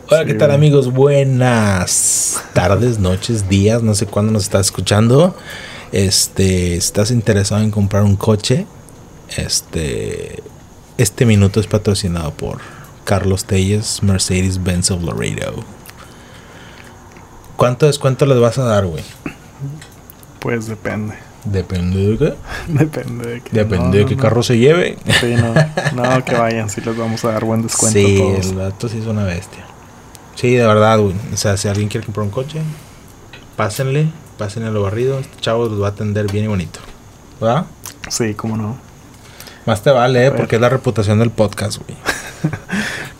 [SPEAKER 1] Hola, ¿qué tal
[SPEAKER 2] güey.
[SPEAKER 1] amigos? Buenas tardes, noches, días, no sé cuándo nos estás escuchando. Este, ¿estás interesado en comprar un coche? Este, este minuto es patrocinado por Carlos Telles, Mercedes-Benz of Laredo. ¿Cuánto descuento les vas a dar, güey?
[SPEAKER 2] Pues depende.
[SPEAKER 1] Depende de qué.
[SPEAKER 2] Depende de qué.
[SPEAKER 1] Depende
[SPEAKER 2] no,
[SPEAKER 1] de qué
[SPEAKER 2] no.
[SPEAKER 1] carro se lleve.
[SPEAKER 2] Sí, no. Que vayan. Sí, les vamos a dar buen descuento
[SPEAKER 1] sí,
[SPEAKER 2] a todos.
[SPEAKER 1] el vato sí es una bestia. Sí, de verdad, güey. O sea, si alguien quiere comprar un coche, pásenle, pásenle a lo barrido. Este chavo los va a atender bien y bonito. ¿Verdad?
[SPEAKER 2] Sí, cómo no.
[SPEAKER 1] Más te vale, ¿eh? Porque es la reputación del podcast, güey.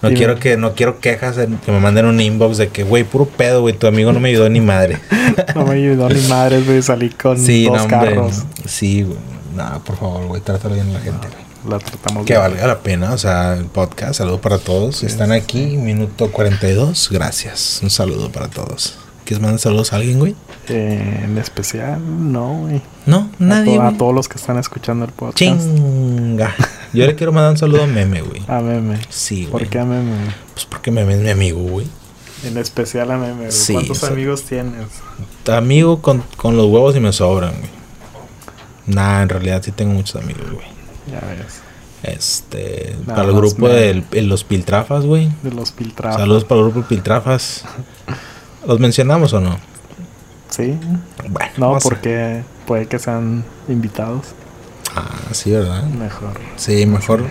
[SPEAKER 1] No
[SPEAKER 2] Dime.
[SPEAKER 1] quiero que, no quiero quejas en- que me manden un inbox de que, güey, puro pedo, güey, tu amigo no me ayudó ni madre.
[SPEAKER 2] No me ayudó ni madres, güey. Salí con
[SPEAKER 1] sí,
[SPEAKER 2] dos
[SPEAKER 1] no, hombre.
[SPEAKER 2] carros.
[SPEAKER 1] no. Sí, güey. No, por favor, güey, trátalo bien a la gente, güey.
[SPEAKER 2] La tratamos
[SPEAKER 1] Que
[SPEAKER 2] bien.
[SPEAKER 1] valga la pena, o sea, el podcast. Saludo para todos.
[SPEAKER 2] Sí,
[SPEAKER 1] Están
[SPEAKER 2] sí,
[SPEAKER 1] aquí, minuto 42. Gracias. Un saludo para todos. ¿Quieres mandar saludos a alguien, güey?
[SPEAKER 2] Eh, en especial, no, güey.
[SPEAKER 1] No,
[SPEAKER 2] A,
[SPEAKER 1] nadie.
[SPEAKER 2] a todos los que están escuchando el podcast.
[SPEAKER 1] Chinga. Yo le quiero mandar un saludo a Meme, güey.
[SPEAKER 2] A Meme.
[SPEAKER 1] Sí, güey.
[SPEAKER 2] ¿Por qué a Meme?
[SPEAKER 1] Pues porque Meme es mi amigo, güey.
[SPEAKER 2] En especial a Meme. güey.
[SPEAKER 1] Sí,
[SPEAKER 2] ¿Cuántos
[SPEAKER 1] o sea-
[SPEAKER 2] amigos tienes?
[SPEAKER 1] Amigo con, con los huevos y me sobran, güey. Nah, en realidad sí tengo muchos amigos, güey.
[SPEAKER 2] Ya ves.
[SPEAKER 1] Este,
[SPEAKER 2] Nada
[SPEAKER 1] para el grupo de los Piltrafas, güey.
[SPEAKER 2] De los filtrados.
[SPEAKER 1] Saludos para el grupo Piltrafas. ¿Los mencionamos o no?
[SPEAKER 2] Sí.
[SPEAKER 1] Bueno,
[SPEAKER 2] No,
[SPEAKER 1] a-
[SPEAKER 2] porque puede que sean invitados.
[SPEAKER 1] Ah, sí, ¿verdad?
[SPEAKER 2] Mejor.
[SPEAKER 1] Sí, mejor.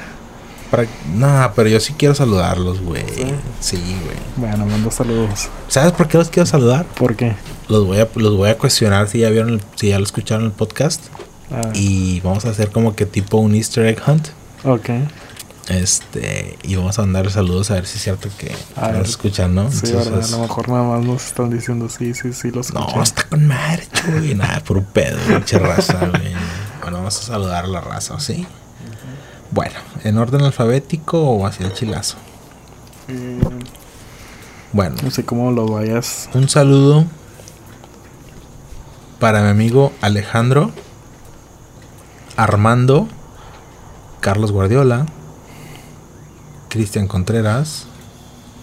[SPEAKER 1] Para... Nah, pero yo sí quiero saludarlos, güey.
[SPEAKER 2] ¿Sí?
[SPEAKER 1] Sí, güey.
[SPEAKER 2] Bueno, mando saludos.
[SPEAKER 1] ¿Sabes por qué los quiero saludar?
[SPEAKER 2] ¿Por qué?
[SPEAKER 1] Los voy a, los voy a cuestionar si ya vieron, el- si ya lo escucharon el podcast.
[SPEAKER 2] Ah,
[SPEAKER 1] Y vamos a hacer como que tipo un Easter egg hunt.
[SPEAKER 2] Ok.
[SPEAKER 1] Este, y vamos a mandar saludos a ver si es cierto que
[SPEAKER 2] A ver.
[SPEAKER 1] nos escuchan, ¿no?
[SPEAKER 2] Sí,
[SPEAKER 1] Entonces,
[SPEAKER 2] verdad. A lo mejor nada más nos están diciendo sí, sí, sí, los
[SPEAKER 1] No, está con madre, chuy. Nada, puro pedo, pinche raza, güey. Bueno, vamos a saludar a la raza, ¿sí? Bueno, ¿en orden alfabético o hacia el chilazo? Bueno,
[SPEAKER 2] no sé cómo lo vayas.
[SPEAKER 1] un saludo para mi amigo Alejandro, Armando, Carlos Guardiola, Cristian Contreras,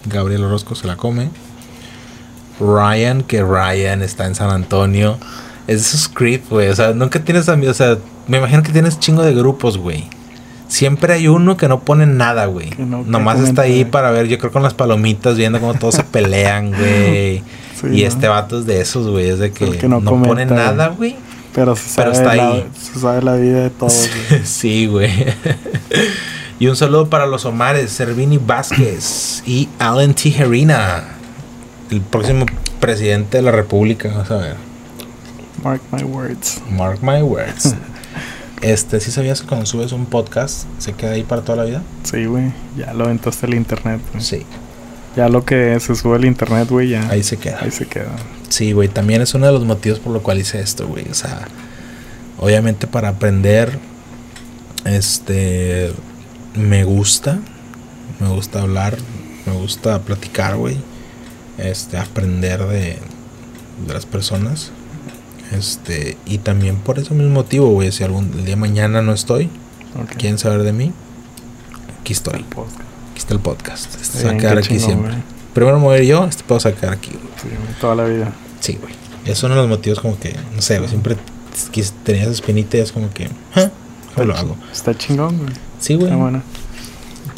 [SPEAKER 1] Gabriel Orozco se la come, Ryan, que Ryan está en San Antonio. Es de esos creep, güey. O sea, nunca tienes amigos. O sea, me imagino que tienes chingo de grupos, güey. Siempre hay uno que no pone nada, güey.
[SPEAKER 2] No-
[SPEAKER 1] Nomás está ahí para ver, yo creo con las palomitas, viendo cómo todos se pelean, güey.
[SPEAKER 2] Sí,
[SPEAKER 1] y
[SPEAKER 2] ¿no?
[SPEAKER 1] este vato es de esos, güey. Es de que,
[SPEAKER 2] no
[SPEAKER 1] no,
[SPEAKER 2] comenta,
[SPEAKER 1] pone nada, güey.
[SPEAKER 2] Pero se
[SPEAKER 1] Pero
[SPEAKER 2] sabe,
[SPEAKER 1] está
[SPEAKER 2] la,
[SPEAKER 1] ahí.
[SPEAKER 2] se sabe la vida de todos. güey.
[SPEAKER 1] sí, güey. y un saludo para los Omares, Servini Vázquez y Alan Tijerina, el próximo presidente de la República. Vamos a ver.
[SPEAKER 2] Mark my words.
[SPEAKER 1] Mark my words. Este, ¿sí sabías que cuando subes un podcast se queda ahí para toda la vida?
[SPEAKER 2] Sí, güey. Ya lo aventaste al internet. güey.
[SPEAKER 1] Sí,
[SPEAKER 2] Ya lo que se sube al internet, güey, ya.
[SPEAKER 1] ahí se queda.
[SPEAKER 2] ahí se queda.
[SPEAKER 1] Sí, güey, también es uno de los motivos por lo cual hice esto, güey. O sea, obviamente para aprender, este, me gusta, me gusta hablar, me gusta platicar, güey. Este, aprender de, de las personas. Este, y también por ese mismo motivo, güey, si algún el día de mañana no estoy,
[SPEAKER 2] Ok.
[SPEAKER 1] quieren saber de mí, aquí estoy, aquí está el podcast. Este
[SPEAKER 2] Bien, qué
[SPEAKER 1] aquí
[SPEAKER 2] chingón,
[SPEAKER 1] siempre.
[SPEAKER 2] güey.
[SPEAKER 1] Primero ir yo, este puedo sacar aquí, güey.
[SPEAKER 2] Sí, toda la vida.
[SPEAKER 1] Sí, güey. Es uno de los motivos como que, no sé, güey, siempre tenía esa espinita y es como que, ¿ah? ¿Cómo lo hago?
[SPEAKER 2] Está chingón, güey.
[SPEAKER 1] Sí, güey.
[SPEAKER 2] Está bueno.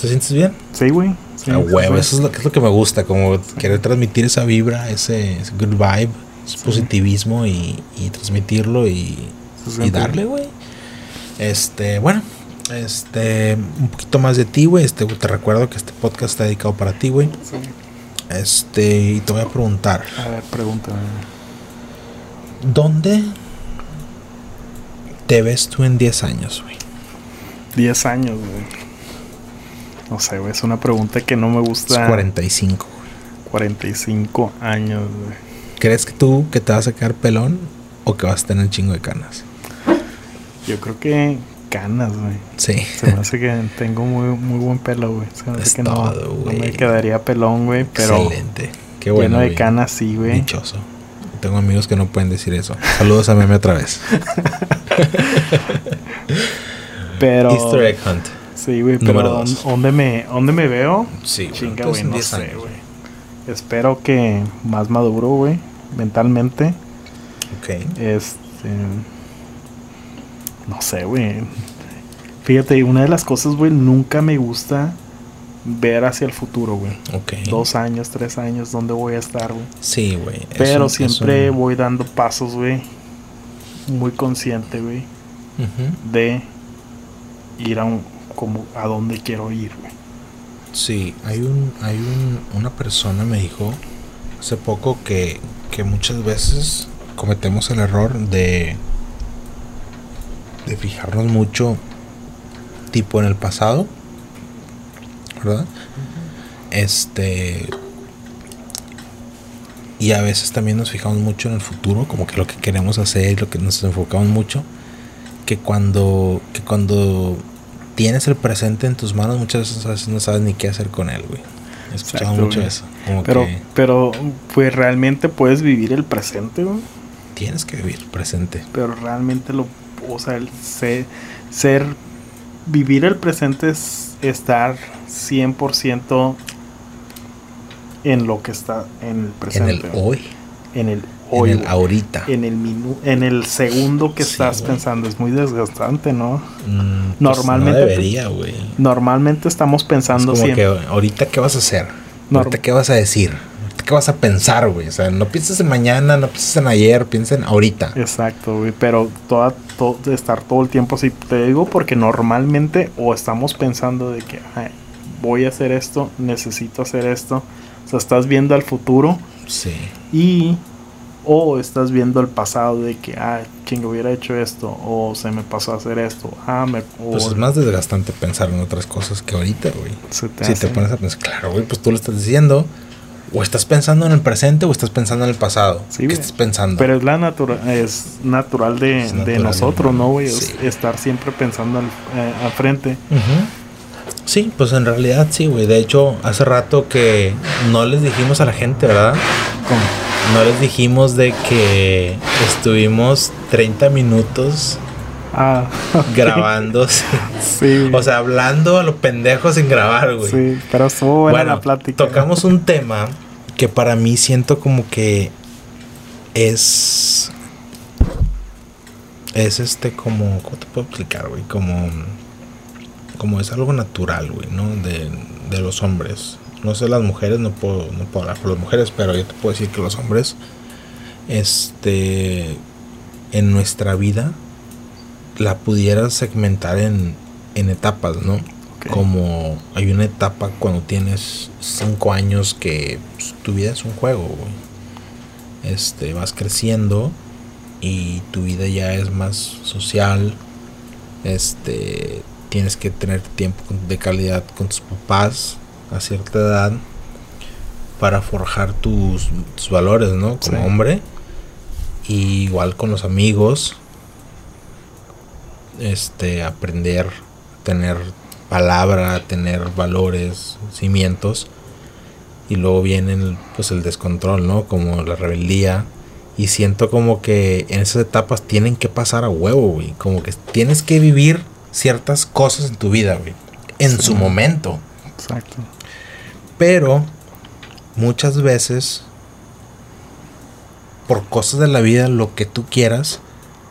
[SPEAKER 1] ¿Te sientes bien?
[SPEAKER 2] Sí, güey. Sí,
[SPEAKER 1] huevo,
[SPEAKER 2] sí.
[SPEAKER 1] eso es lo, que- es lo que me gusta, como querer transmitir esa vibra, ese, ese good vibe, ese
[SPEAKER 2] Sí.
[SPEAKER 1] positivismo y, y transmitirlo y, darle, güey. Este, bueno, este, un poquito más de ti, güey. Este, te recuerdo que este podcast está dedicado para ti, güey.
[SPEAKER 2] Sí.
[SPEAKER 1] Este, y te voy a preguntar,
[SPEAKER 2] A ver, pregúntame.
[SPEAKER 1] ¿dónde te ves tú en 10 años, güey?
[SPEAKER 2] 10 años, güey. No sé, güey. Es una pregunta que no me
[SPEAKER 1] Es
[SPEAKER 2] gusta.
[SPEAKER 1] 45, güey.
[SPEAKER 2] 45 años, güey.
[SPEAKER 1] ¿Crees que tú que te vas a quedar pelón o que vas a tener un chingo de canas?
[SPEAKER 2] Yo creo que canas, güey.
[SPEAKER 1] Sí.
[SPEAKER 2] Se me hace que tengo muy, muy buen pelo, güey. Se me hace
[SPEAKER 1] Es
[SPEAKER 2] que no,
[SPEAKER 1] todo,
[SPEAKER 2] no me
[SPEAKER 1] güey.
[SPEAKER 2] quedaría pelón, güey. Pero
[SPEAKER 1] Excelente. Qué bueno.
[SPEAKER 2] lleno de
[SPEAKER 1] güey.
[SPEAKER 2] canas, sí, güey.
[SPEAKER 1] Dichoso. Tengo amigos que no pueden decir eso. Saludos a Meme otra vez.
[SPEAKER 2] Pero.
[SPEAKER 1] Easter egg hunt.
[SPEAKER 2] Sí, güey.
[SPEAKER 1] Número
[SPEAKER 2] Pero
[SPEAKER 1] dos.
[SPEAKER 2] ¿dónde me, ¿dónde me veo?
[SPEAKER 1] Sí, güey.
[SPEAKER 2] Chinga, güey. No
[SPEAKER 1] 10
[SPEAKER 2] sé,
[SPEAKER 1] años.
[SPEAKER 2] güey. Espero que más maduro, güey. Mentalmente.
[SPEAKER 1] Ok.
[SPEAKER 2] Este. No sé, güey. Fíjate, una de las cosas, güey, nunca me gusta ver hacia el futuro, güey.
[SPEAKER 1] Ok.
[SPEAKER 2] Dos años, tres años, ¿dónde voy a estar, güey?
[SPEAKER 1] Sí, güey. Es
[SPEAKER 2] Pero
[SPEAKER 1] un- es
[SPEAKER 2] siempre
[SPEAKER 1] un-
[SPEAKER 2] voy dando pasos, güey. Muy consciente, güey.
[SPEAKER 1] Ujú.
[SPEAKER 2] De ir a un. como a dónde quiero ir, güey.
[SPEAKER 1] Sí, hay un, hay un, una persona me dijo hace poco que, que muchas veces cometemos el error de, de fijarnos mucho tipo en el pasado, ¿verdad? Este. Y a veces también nos fijamos mucho en el futuro, como que lo que queremos hacer, lo que nos enfocamos mucho. Que cuando, que cuando tienes el presente en tus manos, muchas veces no sabes ni qué hacer con él, güey. He escuchado
[SPEAKER 2] Exacto,
[SPEAKER 1] mucho
[SPEAKER 2] güey.
[SPEAKER 1] eso. Como
[SPEAKER 2] Pero,
[SPEAKER 1] que
[SPEAKER 2] pero, pues realmente puedes vivir el presente, güey.
[SPEAKER 1] tienes que vivir el presente.
[SPEAKER 2] Pero realmente lo, o sea, el se- ser, vivir el presente es estar 100% en lo que está en el
[SPEAKER 1] En
[SPEAKER 2] presente.
[SPEAKER 1] el
[SPEAKER 2] güey.
[SPEAKER 1] hoy.
[SPEAKER 2] En el hoy.
[SPEAKER 1] en el ahorita.
[SPEAKER 2] en el minu en el segundo que
[SPEAKER 1] Sí,
[SPEAKER 2] estás pensando es muy desgastante, ¿no?
[SPEAKER 1] Mm, pues,
[SPEAKER 2] Normalmente-
[SPEAKER 1] No debería, güey.
[SPEAKER 2] Normalmente estamos
[SPEAKER 1] Es
[SPEAKER 2] pensando
[SPEAKER 1] como
[SPEAKER 2] siempre.
[SPEAKER 1] que ahorita qué vas a hacer.
[SPEAKER 2] Norm-
[SPEAKER 1] Ahorita qué vas a decir. Ahorita qué vas a pensar, güey. O sea, no pienses en mañana, no pienses en ayer, piensa en ahorita.
[SPEAKER 2] Exacto, güey, pero toda, estar todo el tiempo así, te digo porque normalmente o estamos pensando de que "Ay, voy a hacer esto, necesito hacer esto, o sea, estás viendo al futuro
[SPEAKER 1] Sí.
[SPEAKER 2] y o estás viendo el pasado de que, ah, quien hubiera hecho esto o se me pasó a hacer esto, ah, me
[SPEAKER 1] Pues es más desgastante pensar en otras cosas que ahorita, güey.
[SPEAKER 2] te
[SPEAKER 1] Si
[SPEAKER 2] hace-
[SPEAKER 1] te pones a pensar, claro, güey, pues tú lo estás diciendo. O estás pensando en el presente o estás pensando en el pasado.
[SPEAKER 2] Sí,
[SPEAKER 1] ¿Qué estás pensando?
[SPEAKER 2] Pero es la natura es natural de,
[SPEAKER 1] Es
[SPEAKER 2] de
[SPEAKER 1] natural,
[SPEAKER 2] nosotros, ¿no, güey?
[SPEAKER 1] Sí.
[SPEAKER 2] Estar siempre pensando al, eh, al frente.
[SPEAKER 1] Sí, pues en realidad sí, güey. De hecho, hace rato que no les dijimos a la gente, ¿verdad? No les dijimos de que estuvimos 30 minutos
[SPEAKER 2] Ah,
[SPEAKER 1] grabando.
[SPEAKER 2] sí.
[SPEAKER 1] o sea, hablando a lo pendejo sin grabar, güey.
[SPEAKER 2] Sí, pero estuvo buena
[SPEAKER 1] bueno,
[SPEAKER 2] la plática.
[SPEAKER 1] tocamos un tema que para mí siento como que es es este como cómo te puedo explicar güey como como es algo natural güey no de, de los hombres no sé las mujeres no puedo no puedo hablar por las mujeres pero yo te puedo decir que los hombres este en nuestra vida la pudieras segmentar en en etapas no como hay una etapa cuando tienes cinco años que pues, tu vida es un juego, güey. Este, vas creciendo y tu vida ya es más social. Este, tienes que tener tiempo de calidad con tus papás a cierta edad para forjar tus, tus valores, ¿no? Como
[SPEAKER 2] Sí.
[SPEAKER 1] hombre. Y igual con los amigos. Este, aprender tener palabra, tener valores, cimientos. Y luego viene el, pues el descontrol, ¿no? Como la rebeldía. Y siento como que en esas etapas tienen que pasar a huevo, güey. Como que tienes que vivir ciertas cosas en tu vida, güey. En
[SPEAKER 2] Sí.
[SPEAKER 1] su momento.
[SPEAKER 2] Exacto.
[SPEAKER 1] Pero muchas veces, por cosas de la vida, lo que tú quieras,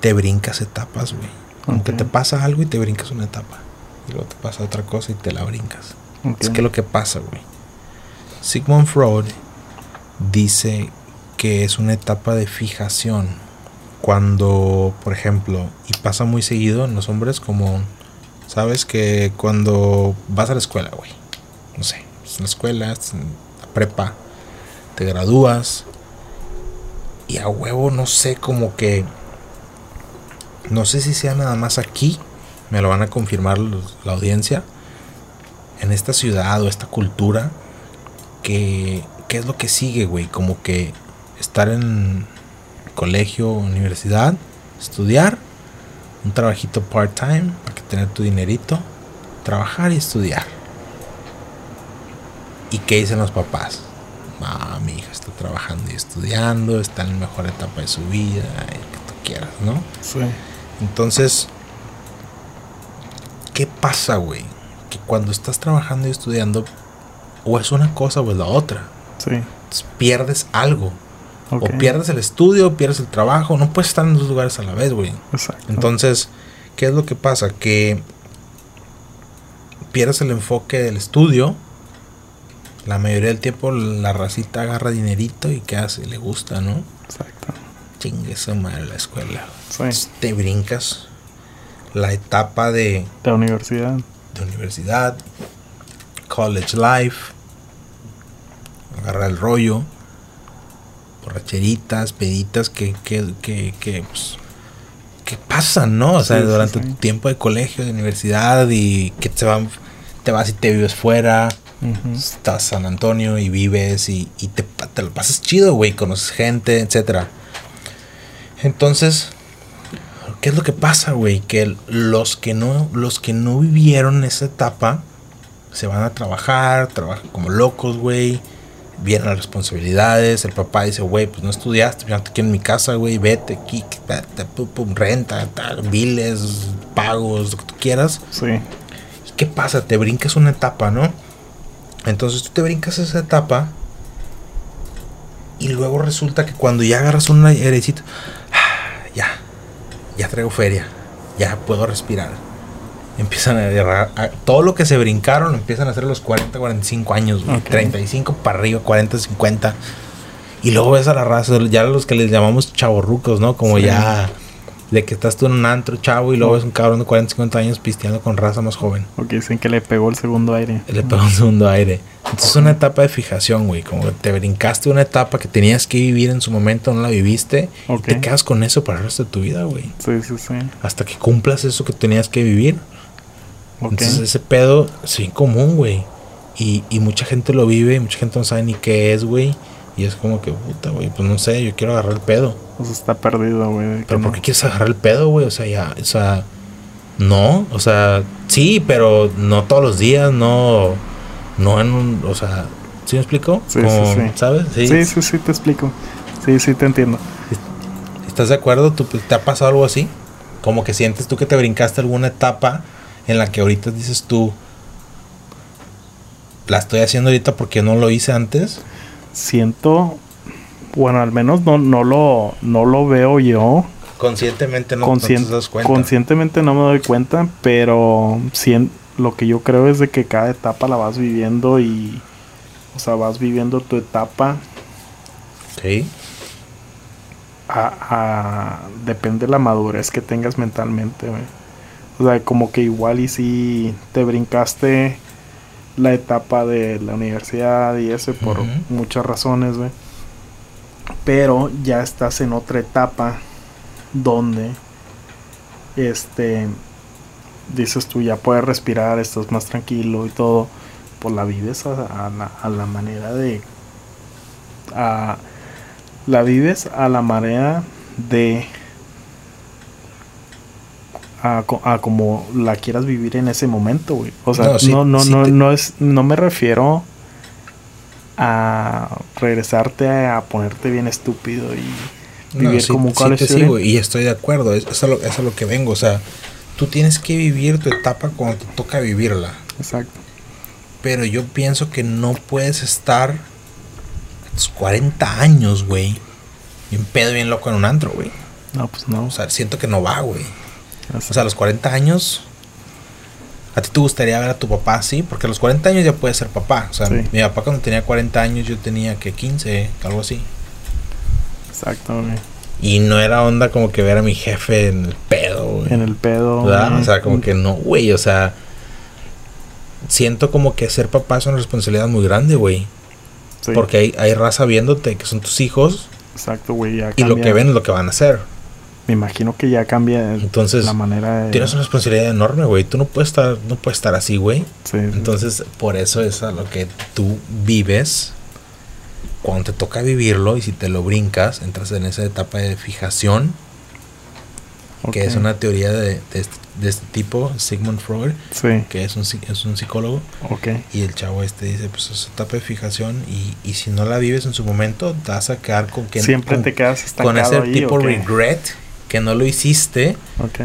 [SPEAKER 1] te brincas etapas, güey. Como que
[SPEAKER 2] Ok.
[SPEAKER 1] te pasa algo y te brincas una etapa. Y luego te pasa otra cosa y te la brincas. Es que lo que pasa, güey. Sigmund Freud dice que es una etapa de fijación. Cuando, por ejemplo, y pasa muy seguido en los hombres, como, sabes que cuando vas a la escuela, güey. No sé, en la escuela, en la prepa, te gradúas. Y a huevo, no sé, como que. No sé si sea nada más aquí. Me lo van a confirmar la audiencia en esta ciudad o esta cultura que qué es lo que sigue, güey, como que estar en colegio, universidad, estudiar, un trabajito part-time para que tener tu dinerito, trabajar y estudiar. ¿Y qué dicen los papás? Ah, mi hija está trabajando y estudiando, está en la mejor etapa de su vida, y que tú quieras, ¿no?
[SPEAKER 2] Sí.
[SPEAKER 1] Entonces, ¿qué pasa, güey? Que cuando estás trabajando y estudiando, o es una cosa o es la otra.
[SPEAKER 2] Sí.
[SPEAKER 1] Entonces, pierdes algo. O pierdes el estudio, o pierdes el trabajo. No puedes estar en dos lugares a la vez, güey.
[SPEAKER 2] Exacto.
[SPEAKER 1] Entonces, ¿qué es lo que pasa? Que pierdes el enfoque del estudio. La mayoría del tiempo la racita agarra dinerito y ¿qué hace? Le gusta, ¿no?
[SPEAKER 2] Exacto.
[SPEAKER 1] Chingue esa madre la escuela.
[SPEAKER 2] Sí.
[SPEAKER 1] Te brincas la etapa de,
[SPEAKER 2] De universidad.
[SPEAKER 1] de universidad, college life, agarra el rollo, borracheritas, peditas que, que, que, que, pues, que pasan, ¿no? O sea,
[SPEAKER 2] sí,
[SPEAKER 1] durante
[SPEAKER 2] sí.
[SPEAKER 1] tu tiempo de colegio, de universidad y que te van, te vas y te vives fuera,
[SPEAKER 2] Ujú.
[SPEAKER 1] Estás en San Antonio y vives y, y te, lo pasas chido, güey. Conoces gente, etcétera. Entonces, ¿qué es lo que pasa, güey? Que los que no, los que no vivieron esa etapa se van a trabajar, trabajan como locos, güey. Vienen las responsabilidades. El papá dice, güey, pues no estudiaste, te quiero en mi casa, güey. Vete aquí, renta, tal, biles, pagos, lo que tú quieras.
[SPEAKER 2] Sí.
[SPEAKER 1] ¿Y qué pasa? Te brincas una etapa, ¿no? Entonces tú te brincas esa etapa y luego resulta que cuando ya agarras un airecito, ah, ya, ya traigo feria, ya puedo respirar. Empiezan a agarrar, a- todo lo que se brincaron empiezan a hacer los 40, 45 años, güey,
[SPEAKER 2] Ok.
[SPEAKER 1] 35 para arriba, 40, 50. Y luego ves a la raza, ya los que les llamamos chavorrucos, ¿no? Como
[SPEAKER 2] Sí.
[SPEAKER 1] ya de que estás tú en un antro, chavo, y luego ves un cabrón de 40, 50 años pisteando con raza más joven.
[SPEAKER 2] Porque dicen que le pegó el segundo aire.
[SPEAKER 1] Le pegó un segundo aire. Entonces es una etapa de fijación, güey. Como que te brincaste una etapa que tenías que vivir en su momento, no la viviste.
[SPEAKER 2] Ok.
[SPEAKER 1] Y te quedas con eso para el resto de tu vida, güey.
[SPEAKER 2] Sí, sí, sí.
[SPEAKER 1] Hasta que cumplas eso que tenías que vivir.
[SPEAKER 2] Ok.
[SPEAKER 1] Entonces ese pedo es bien común, güey. Y, y mucha gente lo vive, y mucha gente no sabe ni qué es, güey. Y es como que, puta, güey, pues no sé, yo quiero agarrar el pedo.
[SPEAKER 2] O sea, está perdido, güey.
[SPEAKER 1] Pero
[SPEAKER 2] no-
[SPEAKER 1] ¿por qué quieres agarrar el pedo, güey? O sea, ya, o sea, no, o sea, sí, pero no todos los días, no, no en un, o sea, ¿sí me explico?
[SPEAKER 2] Sí,
[SPEAKER 1] Como,
[SPEAKER 2] sí, sí.
[SPEAKER 1] ¿Sabes? Sí.
[SPEAKER 2] Sí, sí, sí, te explico. Sí, sí, te entiendo.
[SPEAKER 1] ¿Estás de acuerdo? ¿Tú, ¿Te ha pasado algo así? Como que sientes tú que te brincaste alguna etapa en la que ahorita dices tú, la estoy haciendo ahorita porque no lo hice antes.
[SPEAKER 2] Siento, bueno, al menos no, no, lo, no lo veo yo.
[SPEAKER 1] Conscientemente no,
[SPEAKER 2] Conscien-
[SPEAKER 1] no te das cuenta.
[SPEAKER 2] Conscientemente no me doy cuenta, pero sien- lo que yo creo es de que cada etapa la vas viviendo y, o sea, vas viviendo tu etapa
[SPEAKER 1] Ok.
[SPEAKER 2] a, a- depende de la madurez que tengas mentalmente, güey. O sea, como que igual y si te brincaste la etapa de la universidad y ese por muchas razones, güey. Pero ya estás en otra etapa donde este dices tú ya puedes respirar, estás más tranquilo y todo, pues la vives a, a la, a la manera de a, la vives a la manera de a, co- a como la quieras vivir en ese momento, güey. O sea,
[SPEAKER 1] No,
[SPEAKER 2] no, no, no,
[SPEAKER 1] te-
[SPEAKER 2] no es, no me refiero a regresarte a ponerte bien estúpido y
[SPEAKER 1] No,
[SPEAKER 2] vivir
[SPEAKER 1] sí-
[SPEAKER 2] como un
[SPEAKER 1] sí sigo y estoy de acuerdo, es, es a lo, es a lo que vengo, o sea, tú tienes que vivir tu etapa cuando te toca vivirla,
[SPEAKER 2] Exacto.
[SPEAKER 1] pero yo pienso que no puedes estar a tus 40 años, güey, bien pedo, bien loco en un antro, güey,
[SPEAKER 2] No, pues no.
[SPEAKER 1] o sea, siento que no va, güey,
[SPEAKER 2] O
[SPEAKER 1] o sea, a los 40 años, a ti te gustaría ver a tu papá así, porque a los 40 años ya puedes ser papá, o sea,
[SPEAKER 2] Sí.
[SPEAKER 1] mi papá cuando tenía 40 años yo tenía que 15, algo así.
[SPEAKER 2] exacto, güey.
[SPEAKER 1] Y no era onda como que ver a mi jefe en el pedo, güey.
[SPEAKER 2] En el pedo.
[SPEAKER 1] O sea, como que no, güey, o sea, siento como que ser papá es una responsabilidad muy grande, güey.
[SPEAKER 2] Sí,
[SPEAKER 1] Porque hay, hay raza viéndote que son tus hijos
[SPEAKER 2] Exacto, güey.
[SPEAKER 1] y lo que ven es lo que van a hacer.
[SPEAKER 2] Me imagino que ya cambia
[SPEAKER 1] Entonces,
[SPEAKER 2] la manera de.
[SPEAKER 1] tienes una responsabilidad enorme, güey. Tú no puedes estar, no puedes estar así, güey.
[SPEAKER 2] Sí, sí.
[SPEAKER 1] Entonces, por eso es a lo que tú vives cuando te toca vivirlo y si te lo brincas, entras en esa etapa de fijación, que
[SPEAKER 2] Ok.
[SPEAKER 1] es una teoría de, de este, de este tipo, Sigmund Freud,
[SPEAKER 2] Sí,
[SPEAKER 1] que es un, es un psicólogo.
[SPEAKER 2] ok.
[SPEAKER 1] Y el chavo este dice, pues es etapa de fijación y, y si no la vives en su momento, te vas a quedar con que
[SPEAKER 2] Siempre
[SPEAKER 1] con,
[SPEAKER 2] te quedas
[SPEAKER 1] con
[SPEAKER 2] estancado
[SPEAKER 1] ese
[SPEAKER 2] ahí,
[SPEAKER 1] tipo
[SPEAKER 2] ¿o qué?
[SPEAKER 1] regret que no lo hiciste
[SPEAKER 2] Ok.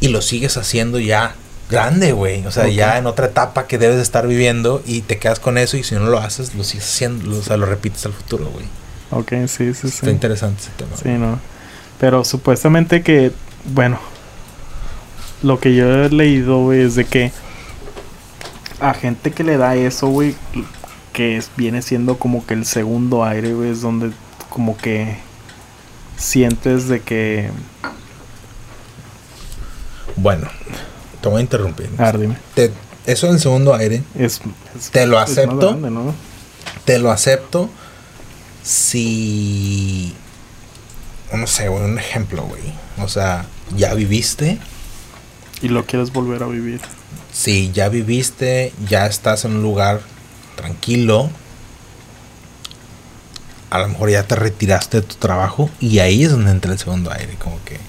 [SPEAKER 1] y lo sigues haciendo ya grande, güey. O sea, ya en otra etapa que debes de estar viviendo y te quedas con eso y si no lo haces, lo sigues haciendo, lo- o sea, lo repites al futuro, güey.
[SPEAKER 2] Ok, sí, sí,
[SPEAKER 1] Está
[SPEAKER 2] sí.
[SPEAKER 1] interesante ese tema.
[SPEAKER 2] Sí, no. Pero supuestamente que, bueno, lo que yo he leído, güey, es de que a gente que le da eso, güey, que es, viene siendo como que el segundo aire, güey, es donde como que sientes de que...
[SPEAKER 1] Bueno, te voy a interrumpir.
[SPEAKER 2] A ver, dime.
[SPEAKER 1] Te- eso del segundo aire,
[SPEAKER 2] Es, es-
[SPEAKER 1] Te lo acepto.
[SPEAKER 2] grande, ¿no?
[SPEAKER 1] te lo acepto si... No sé, güey, un ejemplo, güey. O sea, ya viviste,
[SPEAKER 2] Y lo quieres volver a vivir.
[SPEAKER 1] si ya viviste, ya estás en un lugar tranquilo, a lo mejor ya te retiraste de tu trabajo y ahí es donde entra el segundo aire, como que,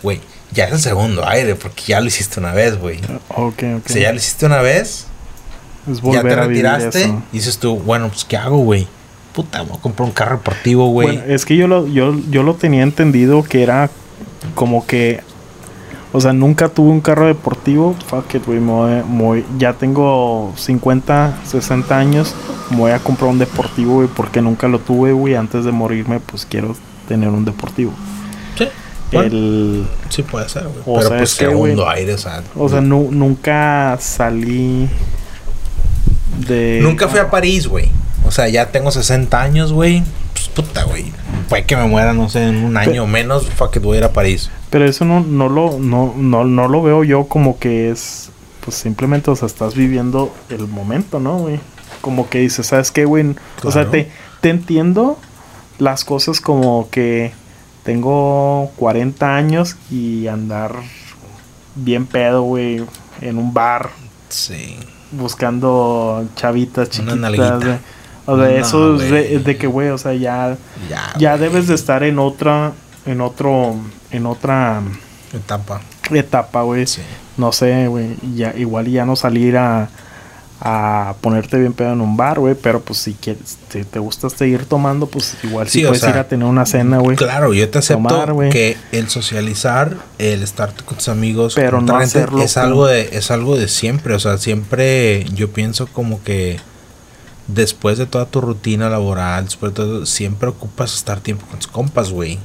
[SPEAKER 1] güey, ya es el segundo aire porque ya lo hiciste una vez, güey.
[SPEAKER 2] Ok, ok.
[SPEAKER 1] Si ya lo hiciste una vez,
[SPEAKER 2] es
[SPEAKER 1] ya te retiraste y dices tú, bueno, pues ¿qué hago, güey? Puta, voy a comprar un carro deportivo, güey.
[SPEAKER 2] Bueno, es que yo lo, yo, yo lo tenía entendido que era como que. O sea, nunca tuve un carro deportivo. Fuck it, güey. ya tengo 50, 60 años. Me voy a comprar un deportivo, güey. Porque nunca lo tuve, güey. Antes de morirme, pues quiero tener un deportivo.
[SPEAKER 1] sí, bueno,
[SPEAKER 2] El,
[SPEAKER 1] sí puede ser, güey. Pero
[SPEAKER 2] sea,
[SPEAKER 1] pues segundo aire, o sea.
[SPEAKER 2] o sea, nu- nunca salí de.
[SPEAKER 1] Nunca fui a París, güey. O sea, ya tengo 60 años, güey. Pues puta, güey. Puede que me muera, no sé, en un año o menos. Fuck it, voy a ir a París.
[SPEAKER 2] Pero eso no, no lo, no, no, no lo veo yo como que es, pues simplemente, o sea, estás viviendo el momento, ¿no, güey? Como que dices, ¿sabes qué, güey? O sea, te, te entiendo las cosas como que tengo 40 años y andar bien pedo, güey, en un bar
[SPEAKER 1] Sí.
[SPEAKER 2] buscando chavitas chiquitas. O sea,
[SPEAKER 1] No,
[SPEAKER 2] eso es de, de que, güey, o sea, ya,
[SPEAKER 1] Ya.
[SPEAKER 2] ya debes de estar en otra, en otro, en otra
[SPEAKER 1] Etapa.
[SPEAKER 2] etapa, güey.
[SPEAKER 1] Sí.
[SPEAKER 2] No sé, güey. Ya, igual ya no salir a, a ponerte bien pedo en un bar, güey. Pero pues si quieres, te, te gusta seguir tomando, pues igual sí,
[SPEAKER 1] o
[SPEAKER 2] puedes
[SPEAKER 1] sea,
[SPEAKER 2] ir a tener una cena, güey.
[SPEAKER 1] Claro, yo te acepto
[SPEAKER 2] Tomar,
[SPEAKER 1] que el socializar, el estar con tus amigos,
[SPEAKER 2] Pero no hacerlo
[SPEAKER 1] es algo de es algo de siempre, o sea, siempre yo pienso como que después de toda tu rutina laboral, después de todo, siempre ocupas estar tiempo con tus compas, güey.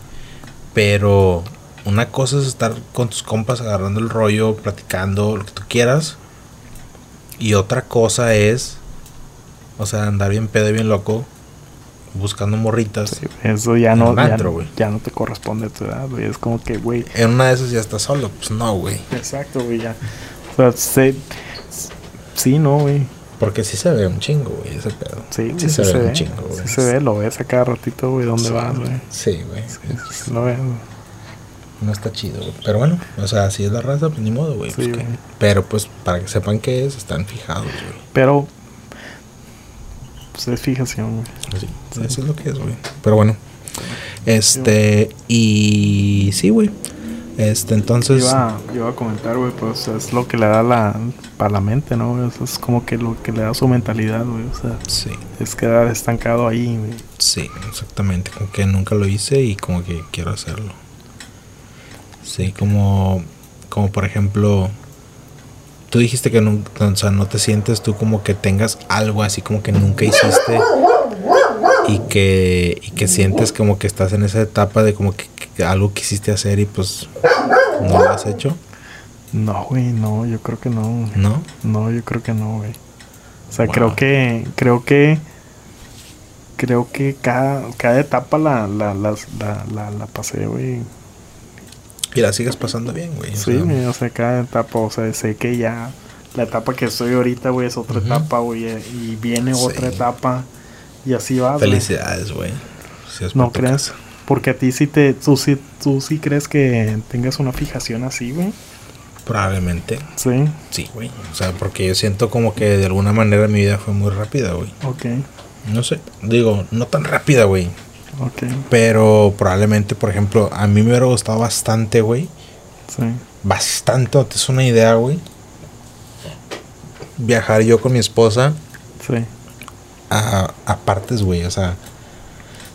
[SPEAKER 1] Pero una cosa es estar con tus compas agarrando el rollo, platicando lo que tú quieras. Y otra cosa es o sea, andar bien pedo y bien loco buscando morritas.
[SPEAKER 2] Sí, eso ya no, ya,
[SPEAKER 1] antro, güey.
[SPEAKER 2] ya no te corresponde a tu edad, güey. Es como que, güey.
[SPEAKER 1] En una de esas ya estás solo, pues no, güey.
[SPEAKER 2] Exacto, güey, ya. O sea, se- sí, no, güey.
[SPEAKER 1] Porque sí se ve un chingo, güey, ese pedo.
[SPEAKER 2] Sí,
[SPEAKER 1] sí, se, ve un chingo, güey.
[SPEAKER 2] Sí se ve, lo ves a cada ratito, güey, dónde
[SPEAKER 1] Sí,
[SPEAKER 2] vas, güey.
[SPEAKER 1] Sí, güey.
[SPEAKER 2] Sí, Lo ves, güey.
[SPEAKER 1] No está chido, güey. Pero bueno, o sea, si es la raza, pues ni modo, güey.
[SPEAKER 2] Sí,
[SPEAKER 1] pues,
[SPEAKER 2] güey.
[SPEAKER 1] Pero pues para que sepan qué es, están fijados, güey.
[SPEAKER 2] Pero, pues es fijación, güey.
[SPEAKER 1] Así, Eso es lo que es, güey. Pero bueno. Este, y sí, güey. Este, entonces.
[SPEAKER 2] Iba, iba a comentar, güey, pues es lo que le da la, para la mente, ¿no? Eso es como que lo que le da su mentalidad, güey. O sea,
[SPEAKER 1] Sí,
[SPEAKER 2] es quedar estancado ahí, güey.
[SPEAKER 1] sí, exactamente. Como que nunca lo hice y como que quiero hacerlo. Sí, como, como por ejemplo, tú dijiste que nunca, o sea, no te sientes tú como que tengas algo así como que nunca hiciste y que, y que sientes como que estás en esa etapa de como que, que algo quisiste hacer y pues no lo has hecho,
[SPEAKER 2] No, güey, no, yo creo que no. güey.
[SPEAKER 1] ¿no?
[SPEAKER 2] No, yo creo que no, güey. O sea,
[SPEAKER 1] Wow.
[SPEAKER 2] creo que, creo que, creo que cada, cada etapa la, la, la, la, la pasé, güey.
[SPEAKER 1] Y la sigues pasando bien, güey.
[SPEAKER 2] Sí, o sea, cada etapa, o sea, sé que ya la etapa que estoy ahorita, güey, es otra etapa, güey, y viene
[SPEAKER 1] Sí.
[SPEAKER 2] otra etapa y así va.
[SPEAKER 1] Felicidades, güey.
[SPEAKER 2] ¿No
[SPEAKER 1] casa.
[SPEAKER 2] Porque a ti sí te, tú sí, tú sí crees que tengas una fijación así, güey.
[SPEAKER 1] Probablemente.
[SPEAKER 2] Sí,
[SPEAKER 1] Sí, güey. O sea, porque yo siento como que de alguna manera mi vida fue muy rápida, güey.
[SPEAKER 2] ok,
[SPEAKER 1] No sé. Digo, no tan rápida, güey. Pero probablemente, por ejemplo, a mí me hubiera gustado bastante, güey.
[SPEAKER 2] sí,
[SPEAKER 1] Bastante, te es una idea, güey. Viajar yo con mi esposa
[SPEAKER 2] sí,
[SPEAKER 1] a, a partes, güey. O sea,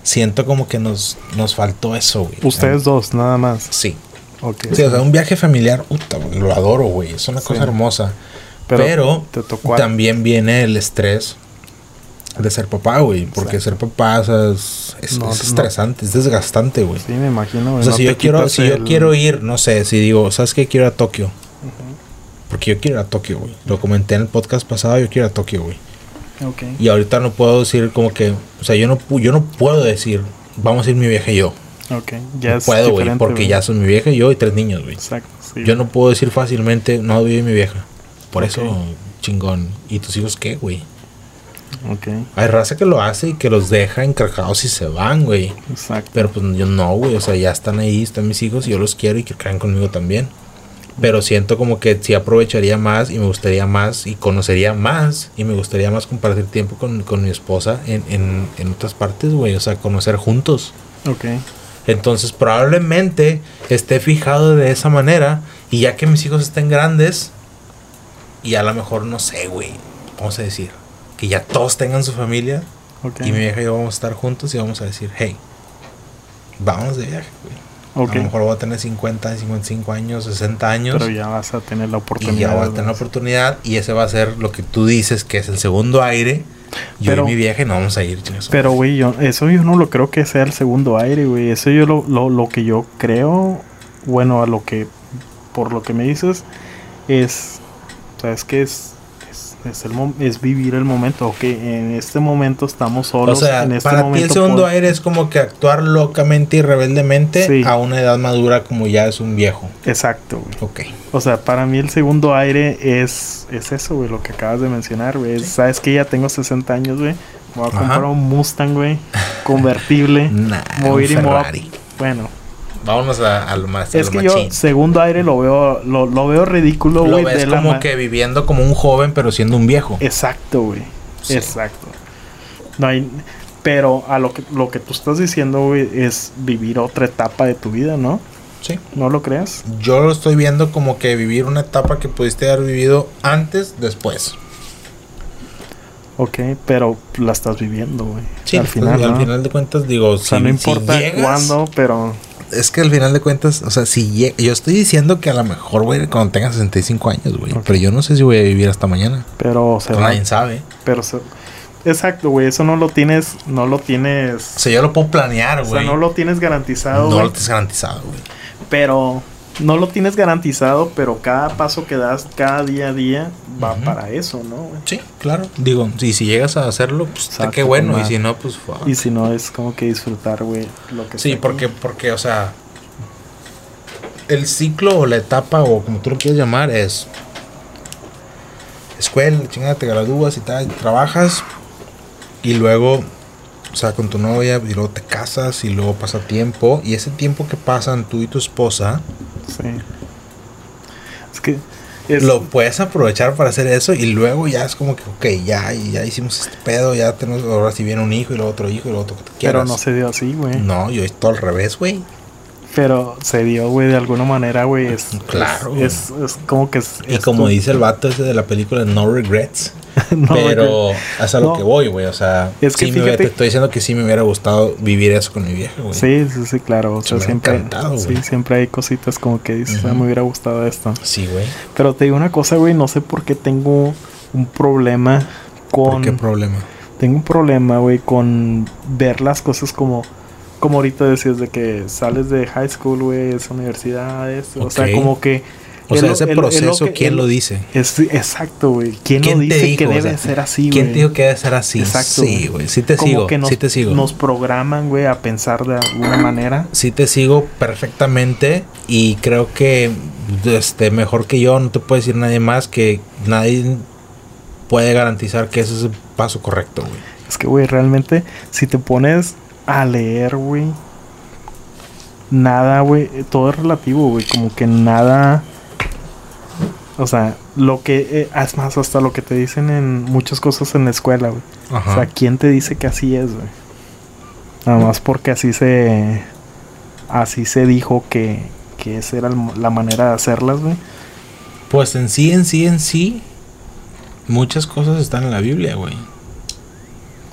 [SPEAKER 1] siento como que nos, nos faltó eso, güey.
[SPEAKER 2] Ustedes dos, nada más.
[SPEAKER 1] Sí.
[SPEAKER 2] Ok.
[SPEAKER 1] Sí, o sea, un viaje familiar, puta, lo adoro, güey. Es una
[SPEAKER 2] Sí.
[SPEAKER 1] cosa hermosa.
[SPEAKER 2] Pero
[SPEAKER 1] Pero,
[SPEAKER 2] te tocó a-
[SPEAKER 1] también viene el estrés de ser papá, güey. Porque
[SPEAKER 2] Exacto.
[SPEAKER 1] ser papá o sea, es, es-
[SPEAKER 2] No,
[SPEAKER 1] es
[SPEAKER 2] no.
[SPEAKER 1] estresante, es desgastante, güey.
[SPEAKER 2] Sí, me imagino, güey.
[SPEAKER 1] O sea,
[SPEAKER 2] no
[SPEAKER 1] si yo quiero, si yo quiero ir, no sé, si digo, ¿sabes qué? Quiero ir a Tokio. Porque yo quiero ir a Tokio, güey. Lo comenté en el podcast pasado, yo quiero ir a Tokio, güey.
[SPEAKER 2] Ok.
[SPEAKER 1] Y ahorita no puedo decir como que, o sea, yo no, yo no puedo decir, vamos a ir mi vieja y yo.
[SPEAKER 2] Ok. Ya
[SPEAKER 1] no
[SPEAKER 2] es
[SPEAKER 1] puedo, güey, porque ya son mi vieja y yo y tres niños, güey.
[SPEAKER 2] Exacto. sí.
[SPEAKER 1] Yo no puedo decir fácilmente, no ir mi vieja. Por eso, chingón. ¿Y tus hijos qué, güey?
[SPEAKER 2] Ok.
[SPEAKER 1] Hay raza que lo hace y que los deja encargados y se van, güey.
[SPEAKER 2] Exacto.
[SPEAKER 1] Pero pues yo no, güey. O sea, ya están ahí, están mis hijos y yo los quiero y que caen conmigo también. Pero siento como que sí aprovecharía más y me gustaría más y conocería más y me gustaría más compartir tiempo con, con mi esposa en, en, en otras partes, güey. O sea, conocer juntos.
[SPEAKER 2] Ok.
[SPEAKER 1] Entonces probablemente esté fijado de esa manera y ya que mis hijos estén grandes y a lo mejor no sé, güey, vamos a decir, que ya todos tengan su familia
[SPEAKER 2] Ok.
[SPEAKER 1] y mi vieja y yo vamos a estar juntos y vamos a decir, hey, vamos de viaje, güey.
[SPEAKER 2] Ok.
[SPEAKER 1] A lo mejor voy a tener 50, 55 años, 60 años.
[SPEAKER 2] Pero ya vas a tener la
[SPEAKER 1] y
[SPEAKER 2] oportunidad.
[SPEAKER 1] ya voy a tener la oportunidad y ese va a ser lo que tú dices que es el segundo aire. Yo
[SPEAKER 2] Pero-
[SPEAKER 1] y mi vieja y no vamos a ir.
[SPEAKER 2] Pero, güey, yo, eso yo no lo creo que sea el segundo aire, güey. Eso yo lo, lo, lo que yo creo, bueno, a lo que, por lo que me dices, es, ¿sabes qué? Es, es, el, es vivir el momento. Ok, en este momento estamos
[SPEAKER 1] O
[SPEAKER 2] solos.
[SPEAKER 1] sea,
[SPEAKER 2] en este
[SPEAKER 1] para ti el
[SPEAKER 2] momento
[SPEAKER 1] segundo aire es como que actuar locamente y rebeldemente
[SPEAKER 2] Sí.
[SPEAKER 1] a una edad madura como ya es un viejo.
[SPEAKER 2] Exacto, güey.
[SPEAKER 1] Ok.
[SPEAKER 2] O sea, para mí el segundo aire es, es eso, güey, lo que acabas de mencionar, güey. Es, Sabes que ya tengo 60 años, güey. Voy a
[SPEAKER 1] Ajá.
[SPEAKER 2] comprar un Mustang, güey, convertible.
[SPEAKER 1] Nah,
[SPEAKER 2] a
[SPEAKER 1] un
[SPEAKER 2] ir y
[SPEAKER 1] Ferrari.
[SPEAKER 2] Bueno,
[SPEAKER 1] Vámonos a, a lo más. a
[SPEAKER 2] es
[SPEAKER 1] lo
[SPEAKER 2] que yo
[SPEAKER 1] machín.
[SPEAKER 2] segundo aire lo veo, lo, lo veo ridículo,
[SPEAKER 1] Lo
[SPEAKER 2] güey. la
[SPEAKER 1] como que viviendo como un joven pero siendo un viejo.
[SPEAKER 2] Exacto, güey.
[SPEAKER 1] Sí.
[SPEAKER 2] Exacto. No hay, pero a lo que lo que tú estás diciendo, güey, es vivir otra etapa de tu vida, ¿no?
[SPEAKER 1] Sí.
[SPEAKER 2] ¿No lo creas?
[SPEAKER 1] Yo lo estoy viendo como que vivir una etapa que pudiste haber vivido antes, después.
[SPEAKER 2] Ok, pero la estás viviendo, güey.
[SPEAKER 1] Sí,
[SPEAKER 2] al final, ¿no?
[SPEAKER 1] al final de cuentas digo,
[SPEAKER 2] o sea,
[SPEAKER 1] si,
[SPEAKER 2] no
[SPEAKER 1] si
[SPEAKER 2] importa
[SPEAKER 1] llegas-
[SPEAKER 2] cuándo, pero
[SPEAKER 1] Es que al final de cuentas, o sea, si yo estoy diciendo que a lo mejor, güey, cuando tenga 65 años, güey, pero yo no sé si voy a vivir hasta mañana.
[SPEAKER 2] pero se va.
[SPEAKER 1] Nadie sabe.
[SPEAKER 2] Pero se- exacto, güey, eso no lo tienes, no lo
[SPEAKER 1] O
[SPEAKER 2] tienes,
[SPEAKER 1] sea, yo lo puedo planear,
[SPEAKER 2] o sea,
[SPEAKER 1] güey.
[SPEAKER 2] no lo tienes garantizado,
[SPEAKER 1] no
[SPEAKER 2] güey,
[SPEAKER 1] lo tienes garantizado, güey.
[SPEAKER 2] pero no lo tienes garantizado, pero cada paso que das, cada día a día va para eso, ¿no? güey?
[SPEAKER 1] Sí, claro. Digo, y si llegas a hacerlo, pues está
[SPEAKER 2] Exacto,
[SPEAKER 1] qué bueno. Y si no, pues fuck.
[SPEAKER 2] Y si no es como que disfrutar, güey, lo que
[SPEAKER 1] Sí, porque, porque, o sea, el ciclo o la etapa o como tú lo quieras llamar es escuela, chingada, te gradúas y tal, trabajas y luego, o sea, con tu novia y luego te casas y luego pasa tiempo y ese tiempo que pasan tú y tu esposa
[SPEAKER 2] Sí. Es que es,
[SPEAKER 1] lo puedes aprovechar para hacer eso y luego ya es como que, ok, ya, ya hicimos este pedo, ya tenemos, ahora si viene un hijo y luego otro hijo y luego otro que te
[SPEAKER 2] pero no se dio así, güey.
[SPEAKER 1] No, yo es todo al revés, güey.
[SPEAKER 2] Pero se dio, güey, de alguna manera, güey. Es,
[SPEAKER 1] Claro,
[SPEAKER 2] Es, es, es como que es.
[SPEAKER 1] Y como
[SPEAKER 2] tu-
[SPEAKER 1] dice el vato ese de la película No Regrets.
[SPEAKER 2] No,
[SPEAKER 1] pero
[SPEAKER 2] güey.
[SPEAKER 1] es a lo que voy, güey. O sea,
[SPEAKER 2] Es que
[SPEAKER 1] sí me
[SPEAKER 2] fíjate-
[SPEAKER 1] te estoy diciendo que sí me hubiera gustado vivir eso con mi vieja, güey.
[SPEAKER 2] Sí, sí, sí, claro. O
[SPEAKER 1] Se
[SPEAKER 2] sea,
[SPEAKER 1] me
[SPEAKER 2] siempre,
[SPEAKER 1] encantado,
[SPEAKER 2] sí, siempre hay cositas como que dices, "Ah,
[SPEAKER 1] Ujú.
[SPEAKER 2] me hubiera gustado esto.
[SPEAKER 1] Sí, güey.
[SPEAKER 2] Pero te digo una cosa, güey, no sé por qué tengo un problema
[SPEAKER 1] ¿Por
[SPEAKER 2] con...
[SPEAKER 1] qué problema?
[SPEAKER 2] tengo un problema, güey, con ver las cosas como... Como ahorita decías de que sales de high school, güey, es universidad, es... O sea, como que...
[SPEAKER 1] O sea, ese proceso, ¿quién lo dice?
[SPEAKER 2] Es, exacto, güey. ¿Quién, lo
[SPEAKER 1] ¿Quién te
[SPEAKER 2] dice
[SPEAKER 1] dijo?
[SPEAKER 2] que
[SPEAKER 1] O
[SPEAKER 2] debe
[SPEAKER 1] sea,
[SPEAKER 2] ser así, güey?
[SPEAKER 1] ¿Quién te dijo que debe ser así?
[SPEAKER 2] Exacto,
[SPEAKER 1] Sí,
[SPEAKER 2] güey.
[SPEAKER 1] güey. Sí te
[SPEAKER 2] Como
[SPEAKER 1] sigo.
[SPEAKER 2] que nos,
[SPEAKER 1] sí te sigo.
[SPEAKER 2] nos programan, güey, a pensar de alguna manera.
[SPEAKER 1] Sí te sigo perfectamente y creo que este mejor que yo no te puede decir nadie más que nadie puede garantizar que ese es el paso correcto, güey.
[SPEAKER 2] Es que, güey, realmente, si te pones a leer, güey, nada, güey, todo es relativo, güey, como que nada. O sea, lo que, eh, es más, hasta lo que te dicen en muchas cosas en la escuela, güey. O sea, ¿quién te dice que así es, güey? Nada más porque así se. Así se dijo que, que esa era la manera de hacerlas, güey.
[SPEAKER 1] Pues en sí, en sí, en sí, muchas cosas están en la Biblia, güey.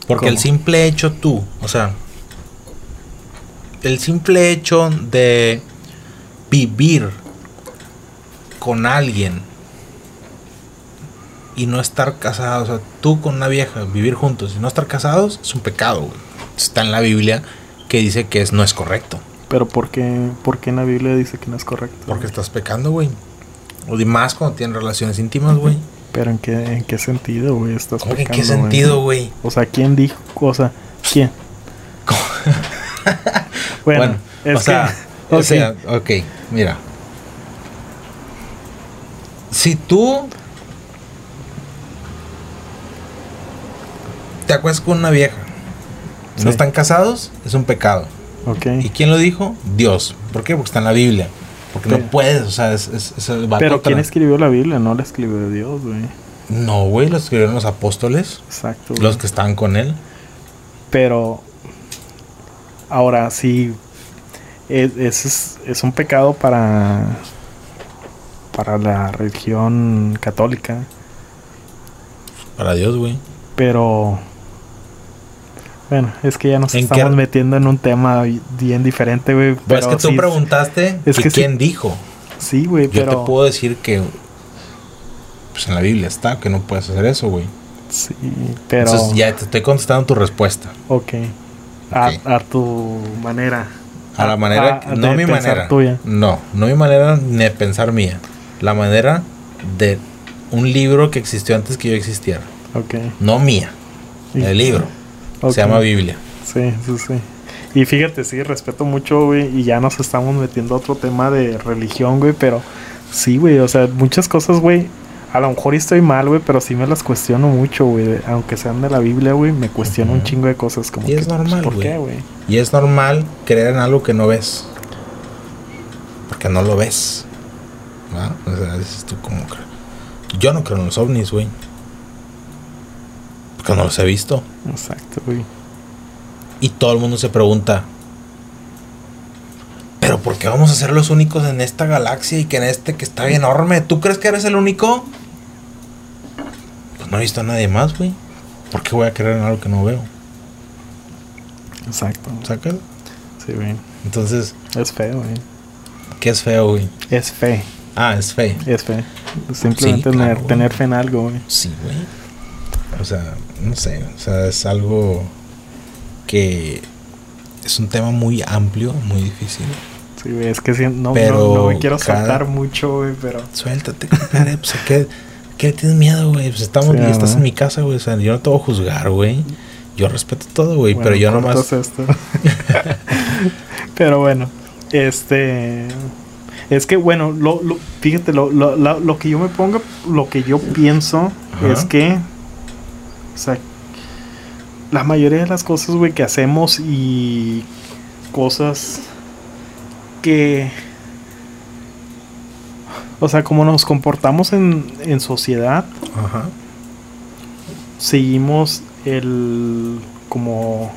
[SPEAKER 1] Porque el simple hecho tú, o sea, el simple hecho de vivir con alguien y no estar casados, o sea, tú con una vieja, vivir juntos y no estar casados es un pecado, güey. Está en la Biblia que dice que es, no es correcto.
[SPEAKER 2] Pero ¿por qué, por qué en la Biblia dice que no es correcto?
[SPEAKER 1] Porque estás pecando, güey. O de más cuando tienen relaciones íntimas, güey.
[SPEAKER 2] Pero ¿en qué, en qué sentido, güey? Estás
[SPEAKER 1] ¿Cómo que en qué
[SPEAKER 2] pecando, güey?
[SPEAKER 1] sentido, güey?
[SPEAKER 2] O sea, ¿quién dijo? O sea, ¿quién? bueno,
[SPEAKER 1] Bueno,
[SPEAKER 2] es
[SPEAKER 1] o sea, o
[SPEAKER 2] ok,
[SPEAKER 1] sea, ok, mira. Si tú te acuestas con una vieja,
[SPEAKER 2] Sí.
[SPEAKER 1] no están casados, es un pecado.
[SPEAKER 2] ok.
[SPEAKER 1] ¿Y quién lo dijo? Dios. ¿Por qué? Porque está en la Biblia. Porque
[SPEAKER 2] Pero-
[SPEAKER 1] no puedes, o sea, es, es,
[SPEAKER 2] Pero
[SPEAKER 1] contra-
[SPEAKER 2] ¿quién escribió la Biblia? No la escribió Dios, güey.
[SPEAKER 1] No, güey, lo escribieron los apóstoles,
[SPEAKER 2] Exacto. güey.
[SPEAKER 1] los que estaban con él.
[SPEAKER 2] Pero ahora sí, es, es, es- es un pecado para, para la religión católica.
[SPEAKER 1] Para Dios, güey.
[SPEAKER 2] Pero bueno, es que ya nos
[SPEAKER 1] ¿En
[SPEAKER 2] estamos
[SPEAKER 1] qué-
[SPEAKER 2] metiendo en un tema bien diferente, güey.
[SPEAKER 1] Pero
[SPEAKER 2] Pero
[SPEAKER 1] es que tú
[SPEAKER 2] sí,
[SPEAKER 1] preguntaste
[SPEAKER 2] es
[SPEAKER 1] que
[SPEAKER 2] que sí.
[SPEAKER 1] quién dijo.
[SPEAKER 2] Sí, güey,
[SPEAKER 1] Yo
[SPEAKER 2] pero
[SPEAKER 1] te puedo decir que pues en la Biblia está que no puedes hacer eso, güey.
[SPEAKER 2] sí, pero
[SPEAKER 1] Entonces ya te estoy contestando tu respuesta.
[SPEAKER 2] ok. A, a tu manera.
[SPEAKER 1] A la manera,
[SPEAKER 2] a-
[SPEAKER 1] no mi manera.
[SPEAKER 2] tuya.
[SPEAKER 1] No, no mi manera ni de pensar mía. La manera de un libro que existió antes que yo existiera.
[SPEAKER 2] Ok.
[SPEAKER 1] No mía.
[SPEAKER 2] Y-
[SPEAKER 1] El libro. Se llama Biblia.
[SPEAKER 2] Sí, sí, sí. Y fíjate, sí, respeto mucho, güey, y ya nos estamos metiendo a otro tema de religión, güey, pero sí, güey, o sea, muchas cosas, güey, a lo mejor estoy mal, güey, pero sí me las cuestiono mucho, güey, aunque sean de la Biblia, güey, me cuestiono un chingo de cosas como
[SPEAKER 1] Y es
[SPEAKER 2] que, pues,
[SPEAKER 1] normal,
[SPEAKER 2] ¿por qué, güey?
[SPEAKER 1] Y es normal creer en algo que no ves. Porque no lo ves. ¿Va? O sea, dices tú como Yo no creo en los ovnis, güey. Porque no los he visto.
[SPEAKER 2] Exacto, güey.
[SPEAKER 1] Y todo el mundo se pregunta. Pero ¿por qué vamos a ser los únicos en esta galaxia y que en este que está enorme? ¿Tú crees que eres el único? No he visto a nadie más, güey. ¿Por qué voy a creer en algo que no veo?
[SPEAKER 2] Exacto.
[SPEAKER 1] ¿Sacas?
[SPEAKER 2] Sí, güey.
[SPEAKER 1] Entonces,
[SPEAKER 2] Es feo, güey.
[SPEAKER 1] ¿qué es feo, güey?
[SPEAKER 2] Es fe,
[SPEAKER 1] Ah, es fe.
[SPEAKER 2] es fe. Simplemente
[SPEAKER 1] Sí, claro,
[SPEAKER 2] tener, fe en algo, güey.
[SPEAKER 1] Sí, güey. O sea, no sé. O sea, es algo que es un tema muy amplio, muy difícil.
[SPEAKER 2] Sí, güey, es que sí, no,
[SPEAKER 1] Pero
[SPEAKER 2] no, no me quiero
[SPEAKER 1] cada-
[SPEAKER 2] soltar mucho, güey, pero...
[SPEAKER 1] Suéltate, compadre. Pues, ¿a qué, le tienes miedo, güey? Pues estamos,
[SPEAKER 2] Sí,
[SPEAKER 1] estás en mi casa, güey. O sea, yo no te voy a juzgar, güey. Yo respeto todo, güey.
[SPEAKER 2] Bueno,
[SPEAKER 1] pero yo nomás.
[SPEAKER 2] esto. pero bueno, este. Es que, bueno, lo, lo- fíjate, lo, lo, lo- que yo me pongo, lo que yo pienso
[SPEAKER 1] Ajá.
[SPEAKER 2] es que. O sea, la mayoría de las cosas, güey, que hacemos y cosas que. O sea, como nos comportamos en, en sociedad,
[SPEAKER 1] Ajá.
[SPEAKER 2] seguimos el como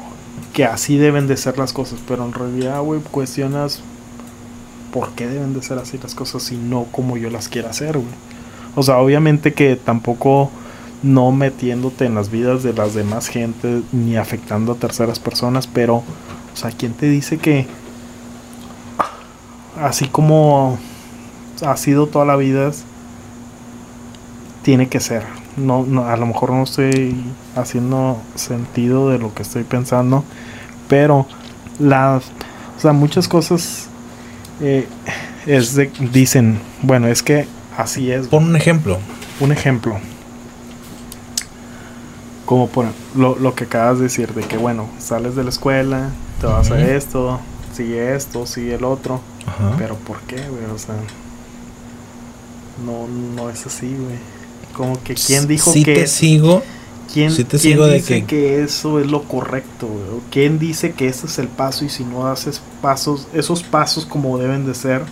[SPEAKER 2] que así deben de ser las cosas, pero en realidad, güey, cuestionas por qué deben de ser así las cosas y no como yo las quiero hacer, güey. O sea, obviamente que tampoco no metiéndote en las vidas de las demás gente ni afectando a terceras personas, pero o sea, ¿quién te dice que así como ha sido toda la vida tiene que ser? no, no, a lo mejor no estoy haciendo sentido de lo que estoy pensando, pero las, o sea, muchas cosas eh, es de, dicen, bueno, es que así es.
[SPEAKER 1] Pon un ejemplo.
[SPEAKER 2] Un ejemplo, como por lo, lo que acabas de decir, de que bueno, sales de la escuela, te vas a esto, sigue esto, sigue el otro, pero ¿por qué, güey? O sea, no, no es así, güey. Como que quién dijo
[SPEAKER 1] sí
[SPEAKER 2] que
[SPEAKER 1] te sigo.
[SPEAKER 2] ¿Quién,
[SPEAKER 1] Sí te
[SPEAKER 2] quién
[SPEAKER 1] sigo de
[SPEAKER 2] dice
[SPEAKER 1] que-
[SPEAKER 2] que... eso es lo correcto? güey? ¿O ¿Quién dice que ese es el paso y si no haces pasos, esos pasos como deben de ser,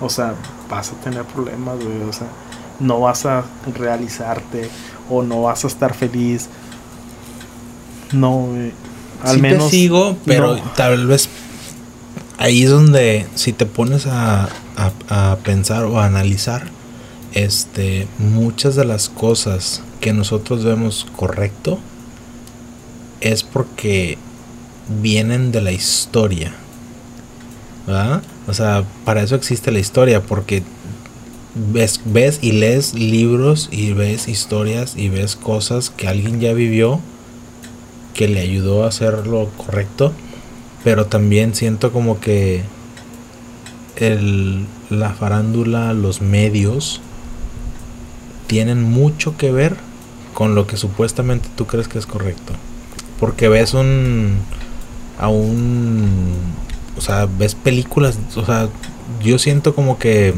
[SPEAKER 2] o sea, vas a tener problemas, güey? O sea, no vas a realizarte o no vas a estar feliz. No, güey. Al
[SPEAKER 1] sí
[SPEAKER 2] menos
[SPEAKER 1] te sigo, pero
[SPEAKER 2] no.
[SPEAKER 1] tal vez ahí es donde si te pones a, a- pensar o a analizar, este, muchas de las cosas que nosotros vemos correcto es porque vienen de la historia. ¿verdad? O sea, para eso existe la historia, porque ves, ves y lees libros y ves historias y ves cosas que alguien ya vivió que le ayudó a hacer lo correcto, pero también siento como que el, la farándula, los medios, tienen mucho que ver con lo que supuestamente tú crees que es correcto. Porque ves un. a un. O sea, ves películas. O sea, yo siento como que.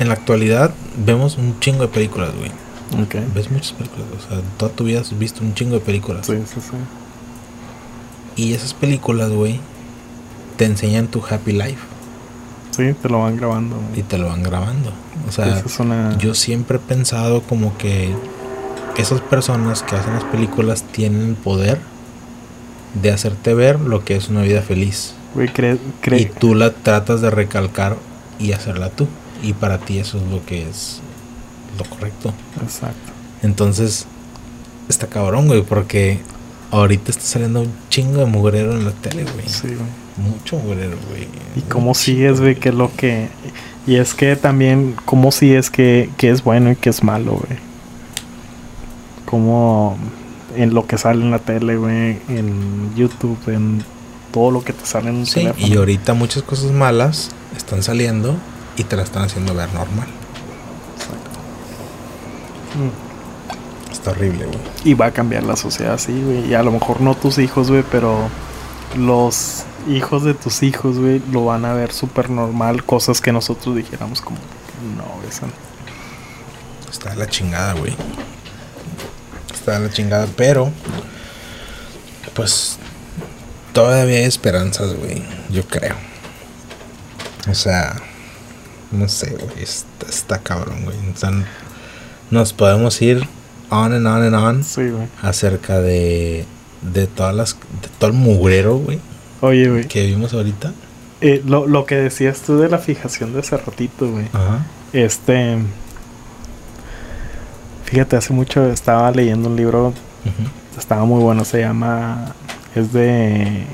[SPEAKER 1] En la actualidad vemos un chingo de películas, güey.
[SPEAKER 2] Ok.
[SPEAKER 1] Ves muchas películas. O sea, toda tu vida has visto un chingo de películas.
[SPEAKER 2] Sí, sí, sí.
[SPEAKER 1] Y esas películas, güey, te enseñan tu happy life.
[SPEAKER 2] Sí, te lo van grabando.
[SPEAKER 1] y te lo van grabando. O sea,
[SPEAKER 2] Esa es una...
[SPEAKER 1] yo siempre he pensado como que esas personas que hacen las películas tienen el poder de hacerte ver lo que es una vida feliz.
[SPEAKER 2] Güey, cre-
[SPEAKER 1] Y
[SPEAKER 2] cre-
[SPEAKER 1] tú la tratas de recalcar y hacerla tú. Y para ti eso es lo que es lo correcto.
[SPEAKER 2] Exacto.
[SPEAKER 1] Entonces, está cabrón, güey, porque ahorita está saliendo un chingo de mugrero en la tele, güey.
[SPEAKER 2] Sí, güey.
[SPEAKER 1] Mucho güey.
[SPEAKER 2] Y cómo
[SPEAKER 1] Un
[SPEAKER 2] sigues, güey, que es lo que... Y es que también, cómo sigues que, que es bueno y que es malo, güey. Como en lo que sale en la tele, güey, en YouTube, en todo lo que te sale en un
[SPEAKER 1] Sí,
[SPEAKER 2] teléfono.
[SPEAKER 1] y ahorita muchas cosas malas están saliendo y te la están haciendo ver normal.
[SPEAKER 2] Mm.
[SPEAKER 1] Está horrible, güey.
[SPEAKER 2] Y va a cambiar la sociedad así, güey. Y a lo mejor no tus hijos, güey, pero los hijos de tus hijos, güey, lo van a ver súper normal. Cosas que nosotros dijéramos como, no, eso no.
[SPEAKER 1] Está de la chingada, güey. Está de la chingada, pero pues todavía hay esperanzas, güey. Yo creo. O sea, no sé, güey. Está, está cabrón, güey. O sea, nos podemos ir on and on and on
[SPEAKER 2] Sí, güey.
[SPEAKER 1] acerca de de todas las de todo el mugrero, güey,
[SPEAKER 2] Oye, güey.
[SPEAKER 1] que vimos ahorita.
[SPEAKER 2] eh, lo, lo que decías tú de la fijación de ese ratito, güey.
[SPEAKER 1] Ajá.
[SPEAKER 2] Este. Fíjate, hace mucho estaba leyendo un libro. Estaba muy bueno. Se llama. Es de.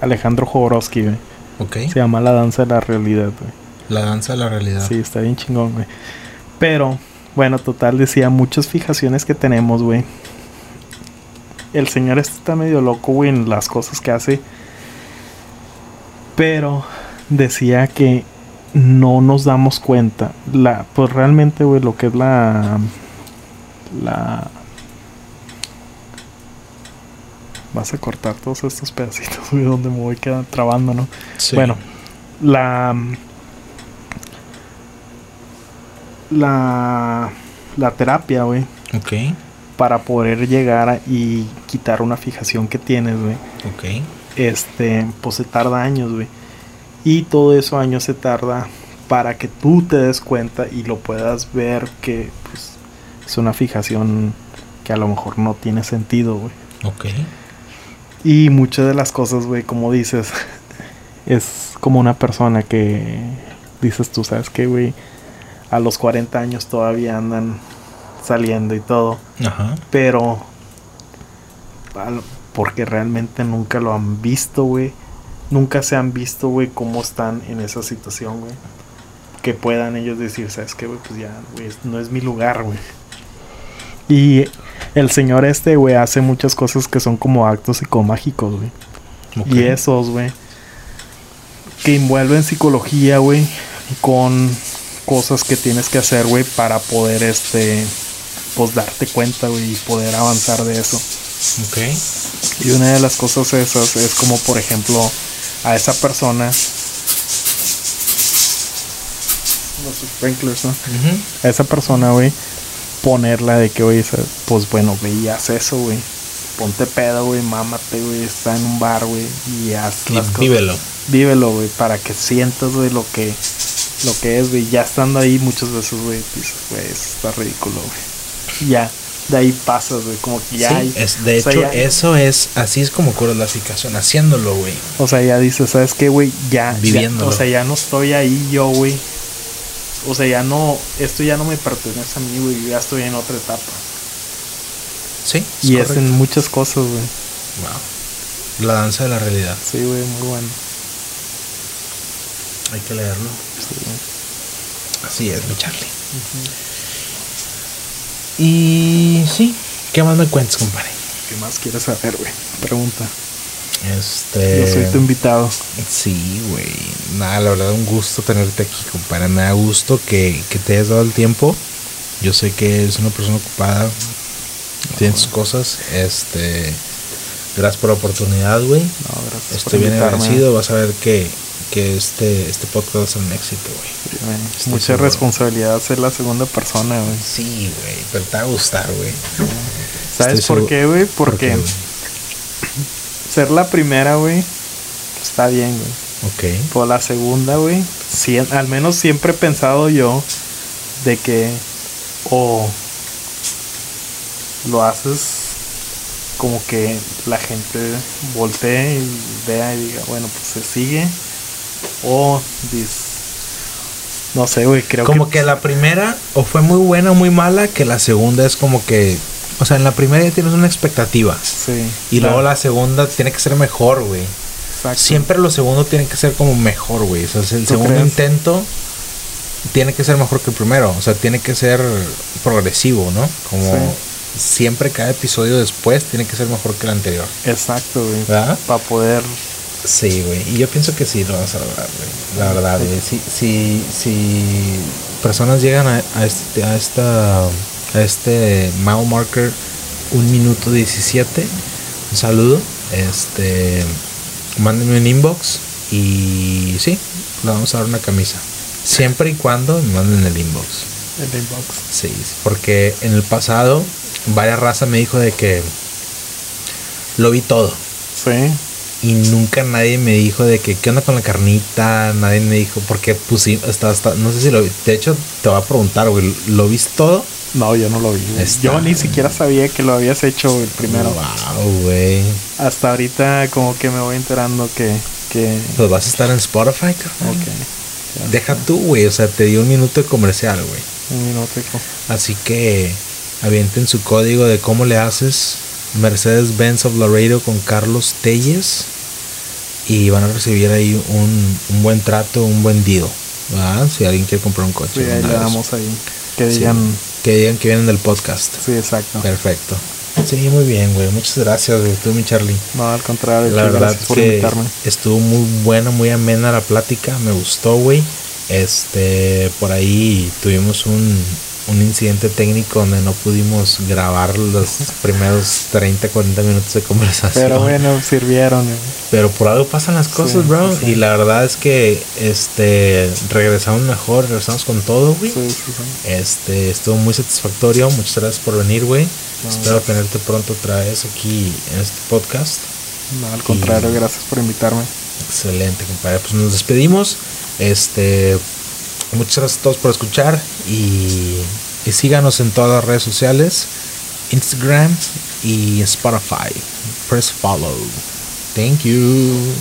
[SPEAKER 2] Alejandro Jodorowsky, güey.
[SPEAKER 1] Ok.
[SPEAKER 2] Se llama La danza de la realidad, güey.
[SPEAKER 1] La danza de la realidad.
[SPEAKER 2] Sí, está bien chingón, güey. Pero, bueno, total, decía muchas fijaciones que tenemos, güey. El señor este está medio loco, güey, en las cosas que hace. Pero decía que no nos damos cuenta. La, pues realmente, güey, lo que es la. La. Vas a cortar todos estos pedacitos, güey, donde me voy quedando trabando, ¿no?
[SPEAKER 1] Sí.
[SPEAKER 2] Bueno, la. La. La terapia, güey.
[SPEAKER 1] Ok.
[SPEAKER 2] Para poder llegar a- y quitar una fijación que tienes, güey.
[SPEAKER 1] Ok.
[SPEAKER 2] Este, pues se tarda años, güey. Y todo eso años se tarda para que tú te des cuenta y lo puedas ver que pues, es una fijación que a lo mejor no tiene sentido, güey.
[SPEAKER 1] Ok.
[SPEAKER 2] Y muchas de las cosas, güey, como dices, es como una persona que dices tú, ¿sabes qué, güey? A los 40 años todavía andan saliendo y todo,
[SPEAKER 1] Ajá.
[SPEAKER 2] pero porque realmente nunca lo han visto, güey. Nunca se han visto, güey, cómo están en esa situación, güey. Que puedan ellos decir, ¿sabes qué, güey? Pues ya, güey, no es mi lugar, güey. Y el señor este, güey, hace muchas cosas que son como actos psicomágicos, güey. Y esos, güey, que envuelven psicología, güey, con cosas que tienes que hacer, güey, para poder, este, pues darte cuenta, güey, y poder avanzar de eso.
[SPEAKER 1] Ok.
[SPEAKER 2] Y una de las cosas esas es como, por ejemplo, a esa persona. Los sprinklers, ¿no? A esa persona, güey, ponerla de que, oye, pues bueno, veías eso, güey. Ponte pedo, güey, mámate, güey, está en un bar, güey, y haz
[SPEAKER 1] Y
[SPEAKER 2] las cosas.
[SPEAKER 1] vívelo.
[SPEAKER 2] Vívelo, güey, para que sientas, güey, lo que, lo que es, güey. Ya estando ahí muchas veces, güey, dices, güey, eso está ridículo, güey. Ya, de ahí pasas, güey, como que ya.
[SPEAKER 1] sí,
[SPEAKER 2] hay-
[SPEAKER 1] es, de
[SPEAKER 2] sea,
[SPEAKER 1] hecho,
[SPEAKER 2] ya-
[SPEAKER 1] eso es, así es como curas la fijación, haciéndolo, güey.
[SPEAKER 2] O sea, ya dices, ¿sabes qué, güey? Ya, ya-
[SPEAKER 1] Viviéndolo.
[SPEAKER 2] O sea, ya no estoy ahí yo, güey. O sea, ya no, esto ya no me pertenece a mí, güey. Yo ya estoy en otra etapa.
[SPEAKER 1] Sí,
[SPEAKER 2] y es
[SPEAKER 1] correcto.
[SPEAKER 2] en muchas cosas, güey.
[SPEAKER 1] Wow. La danza de la realidad.
[SPEAKER 2] Sí, güey, muy bueno.
[SPEAKER 1] Hay que leerlo.
[SPEAKER 2] Sí.
[SPEAKER 1] Así es, mi Charlie. Y sí, ¿qué más me cuentas, compadre?
[SPEAKER 2] ¿Qué más quieres saber, güey? Pregunta.
[SPEAKER 1] Este.
[SPEAKER 2] Yo soy tu invitado.
[SPEAKER 1] Sí, güey. Nada, la verdad, un gusto tenerte aquí, compadre. Me da gusto que, que te hayas dado el tiempo. Yo sé que eres una persona ocupada. Tienes tus cosas. Este. Gracias por la oportunidad, güey.
[SPEAKER 2] No, gracias por
[SPEAKER 1] Estoy bien
[SPEAKER 2] invitarme.
[SPEAKER 1] agradecido. Vas a ver que, que este, este podcast ser un éxito, güey.
[SPEAKER 2] Mucha
[SPEAKER 1] seguro.
[SPEAKER 2] responsabilidad ser la segunda persona, güey.
[SPEAKER 1] Sí, güey. Pero te va a gustar, güey.
[SPEAKER 2] ¿Sabes por qué, güey?
[SPEAKER 1] ¿Por
[SPEAKER 2] Porque
[SPEAKER 1] qué,
[SPEAKER 2] ser la primera, güey, está bien, güey.
[SPEAKER 1] Ok.
[SPEAKER 2] Por la segunda, güey, al menos siempre he pensado yo de que o lo haces como que la gente voltee y vea y diga, bueno, pues se sigue. O dis- no sé, güey, creo
[SPEAKER 1] como que, la primera o fue muy buena o muy mala, que la segunda es como que, o sea, en la primera ya tienes una expectativa
[SPEAKER 2] sí.
[SPEAKER 1] y
[SPEAKER 2] claro,
[SPEAKER 1] luego la segunda tiene que ser mejor, güey.
[SPEAKER 2] exacto.
[SPEAKER 1] Siempre lo segundo tiene que ser como mejor, güey. O sea, el
[SPEAKER 2] ¿Tú
[SPEAKER 1] segundo
[SPEAKER 2] crees?
[SPEAKER 1] intento tiene que ser mejor que el primero. O sea, tiene que ser progresivo, ¿no? Como
[SPEAKER 2] Sí.
[SPEAKER 1] siempre cada episodio después tiene que ser mejor que el anterior.
[SPEAKER 2] Exacto, güey. Para poder
[SPEAKER 1] Sí, güey. Y yo pienso que sí lo vas a lograr, güey. La verdad, güey. Si, si, si personas llegan a, a este, a esta, a este mile marker un minuto 17, un saludo. Este, mándenme un inbox y sí, le vamos a dar una camisa. Siempre y cuando me manden el inbox.
[SPEAKER 2] el inbox.
[SPEAKER 1] Sí, sí, porque en el pasado varias razas me dijo de que lo vi todo.
[SPEAKER 2] Sí.
[SPEAKER 1] Y nunca nadie me dijo de que qué onda con la carnita, nadie me dijo porque pusimos, hasta, hasta, no sé si lo vi, de hecho te voy a preguntar, güey, ¿lo viste todo?
[SPEAKER 2] No, yo no lo vi.
[SPEAKER 1] Está-
[SPEAKER 2] Yo ni siquiera sabía que lo habías hecho el primero.
[SPEAKER 1] Wow, güey.
[SPEAKER 2] Hasta ahorita como que me voy enterando que... que
[SPEAKER 1] Pues vas a estar en Spotify, cabrón.
[SPEAKER 2] ok.
[SPEAKER 1] Deja
[SPEAKER 2] está.
[SPEAKER 1] tú, güey, o sea, te dio un minuto de comercial, güey.
[SPEAKER 2] Un minutico.
[SPEAKER 1] Así que avienten su código de cómo le haces Mercedes-Benz of Laredo con Carlos Telles y van a recibir ahí un, un buen trato, un buen deal. ¿verdad? Si alguien quiere comprar un coche.
[SPEAKER 2] Sí, ahí
[SPEAKER 1] una
[SPEAKER 2] le
[SPEAKER 1] vez.
[SPEAKER 2] damos ahí. Que
[SPEAKER 1] Sí.
[SPEAKER 2] digan...
[SPEAKER 1] Que digan que vienen del podcast.
[SPEAKER 2] Sí, exacto.
[SPEAKER 1] Perfecto. Sí, muy bien, güey. Muchas gracias, güey. Tú, mi Charlie.
[SPEAKER 2] No, al contrario.
[SPEAKER 1] La verdad
[SPEAKER 2] por
[SPEAKER 1] que
[SPEAKER 2] invitarme.
[SPEAKER 1] estuvo muy buena, muy amena la plática. Me gustó, güey. Este, por ahí tuvimos un, un incidente técnico donde no pudimos grabar los primeros 30, 40 minutos de conversación.
[SPEAKER 2] Pero bueno, sirvieron.
[SPEAKER 1] Pero por algo pasan las cosas,
[SPEAKER 2] Sí,
[SPEAKER 1] bro.
[SPEAKER 2] sí.
[SPEAKER 1] Y la verdad es que este regresamos mejor, regresamos con todo, güey.
[SPEAKER 2] Sí, sí, sí.
[SPEAKER 1] Este, estuvo muy satisfactorio. Muchas gracias por venir, güey.
[SPEAKER 2] No,
[SPEAKER 1] Espero tenerte pronto otra vez aquí en este podcast.
[SPEAKER 2] No, al contrario,
[SPEAKER 1] Y-
[SPEAKER 2] gracias por invitarme.
[SPEAKER 1] Excelente, compadre. Pues nos despedimos. Este, Muchas gracias a todos por escuchar y, y síganos en todas las redes sociales, Instagram y Spotify. Press follow. Thank you.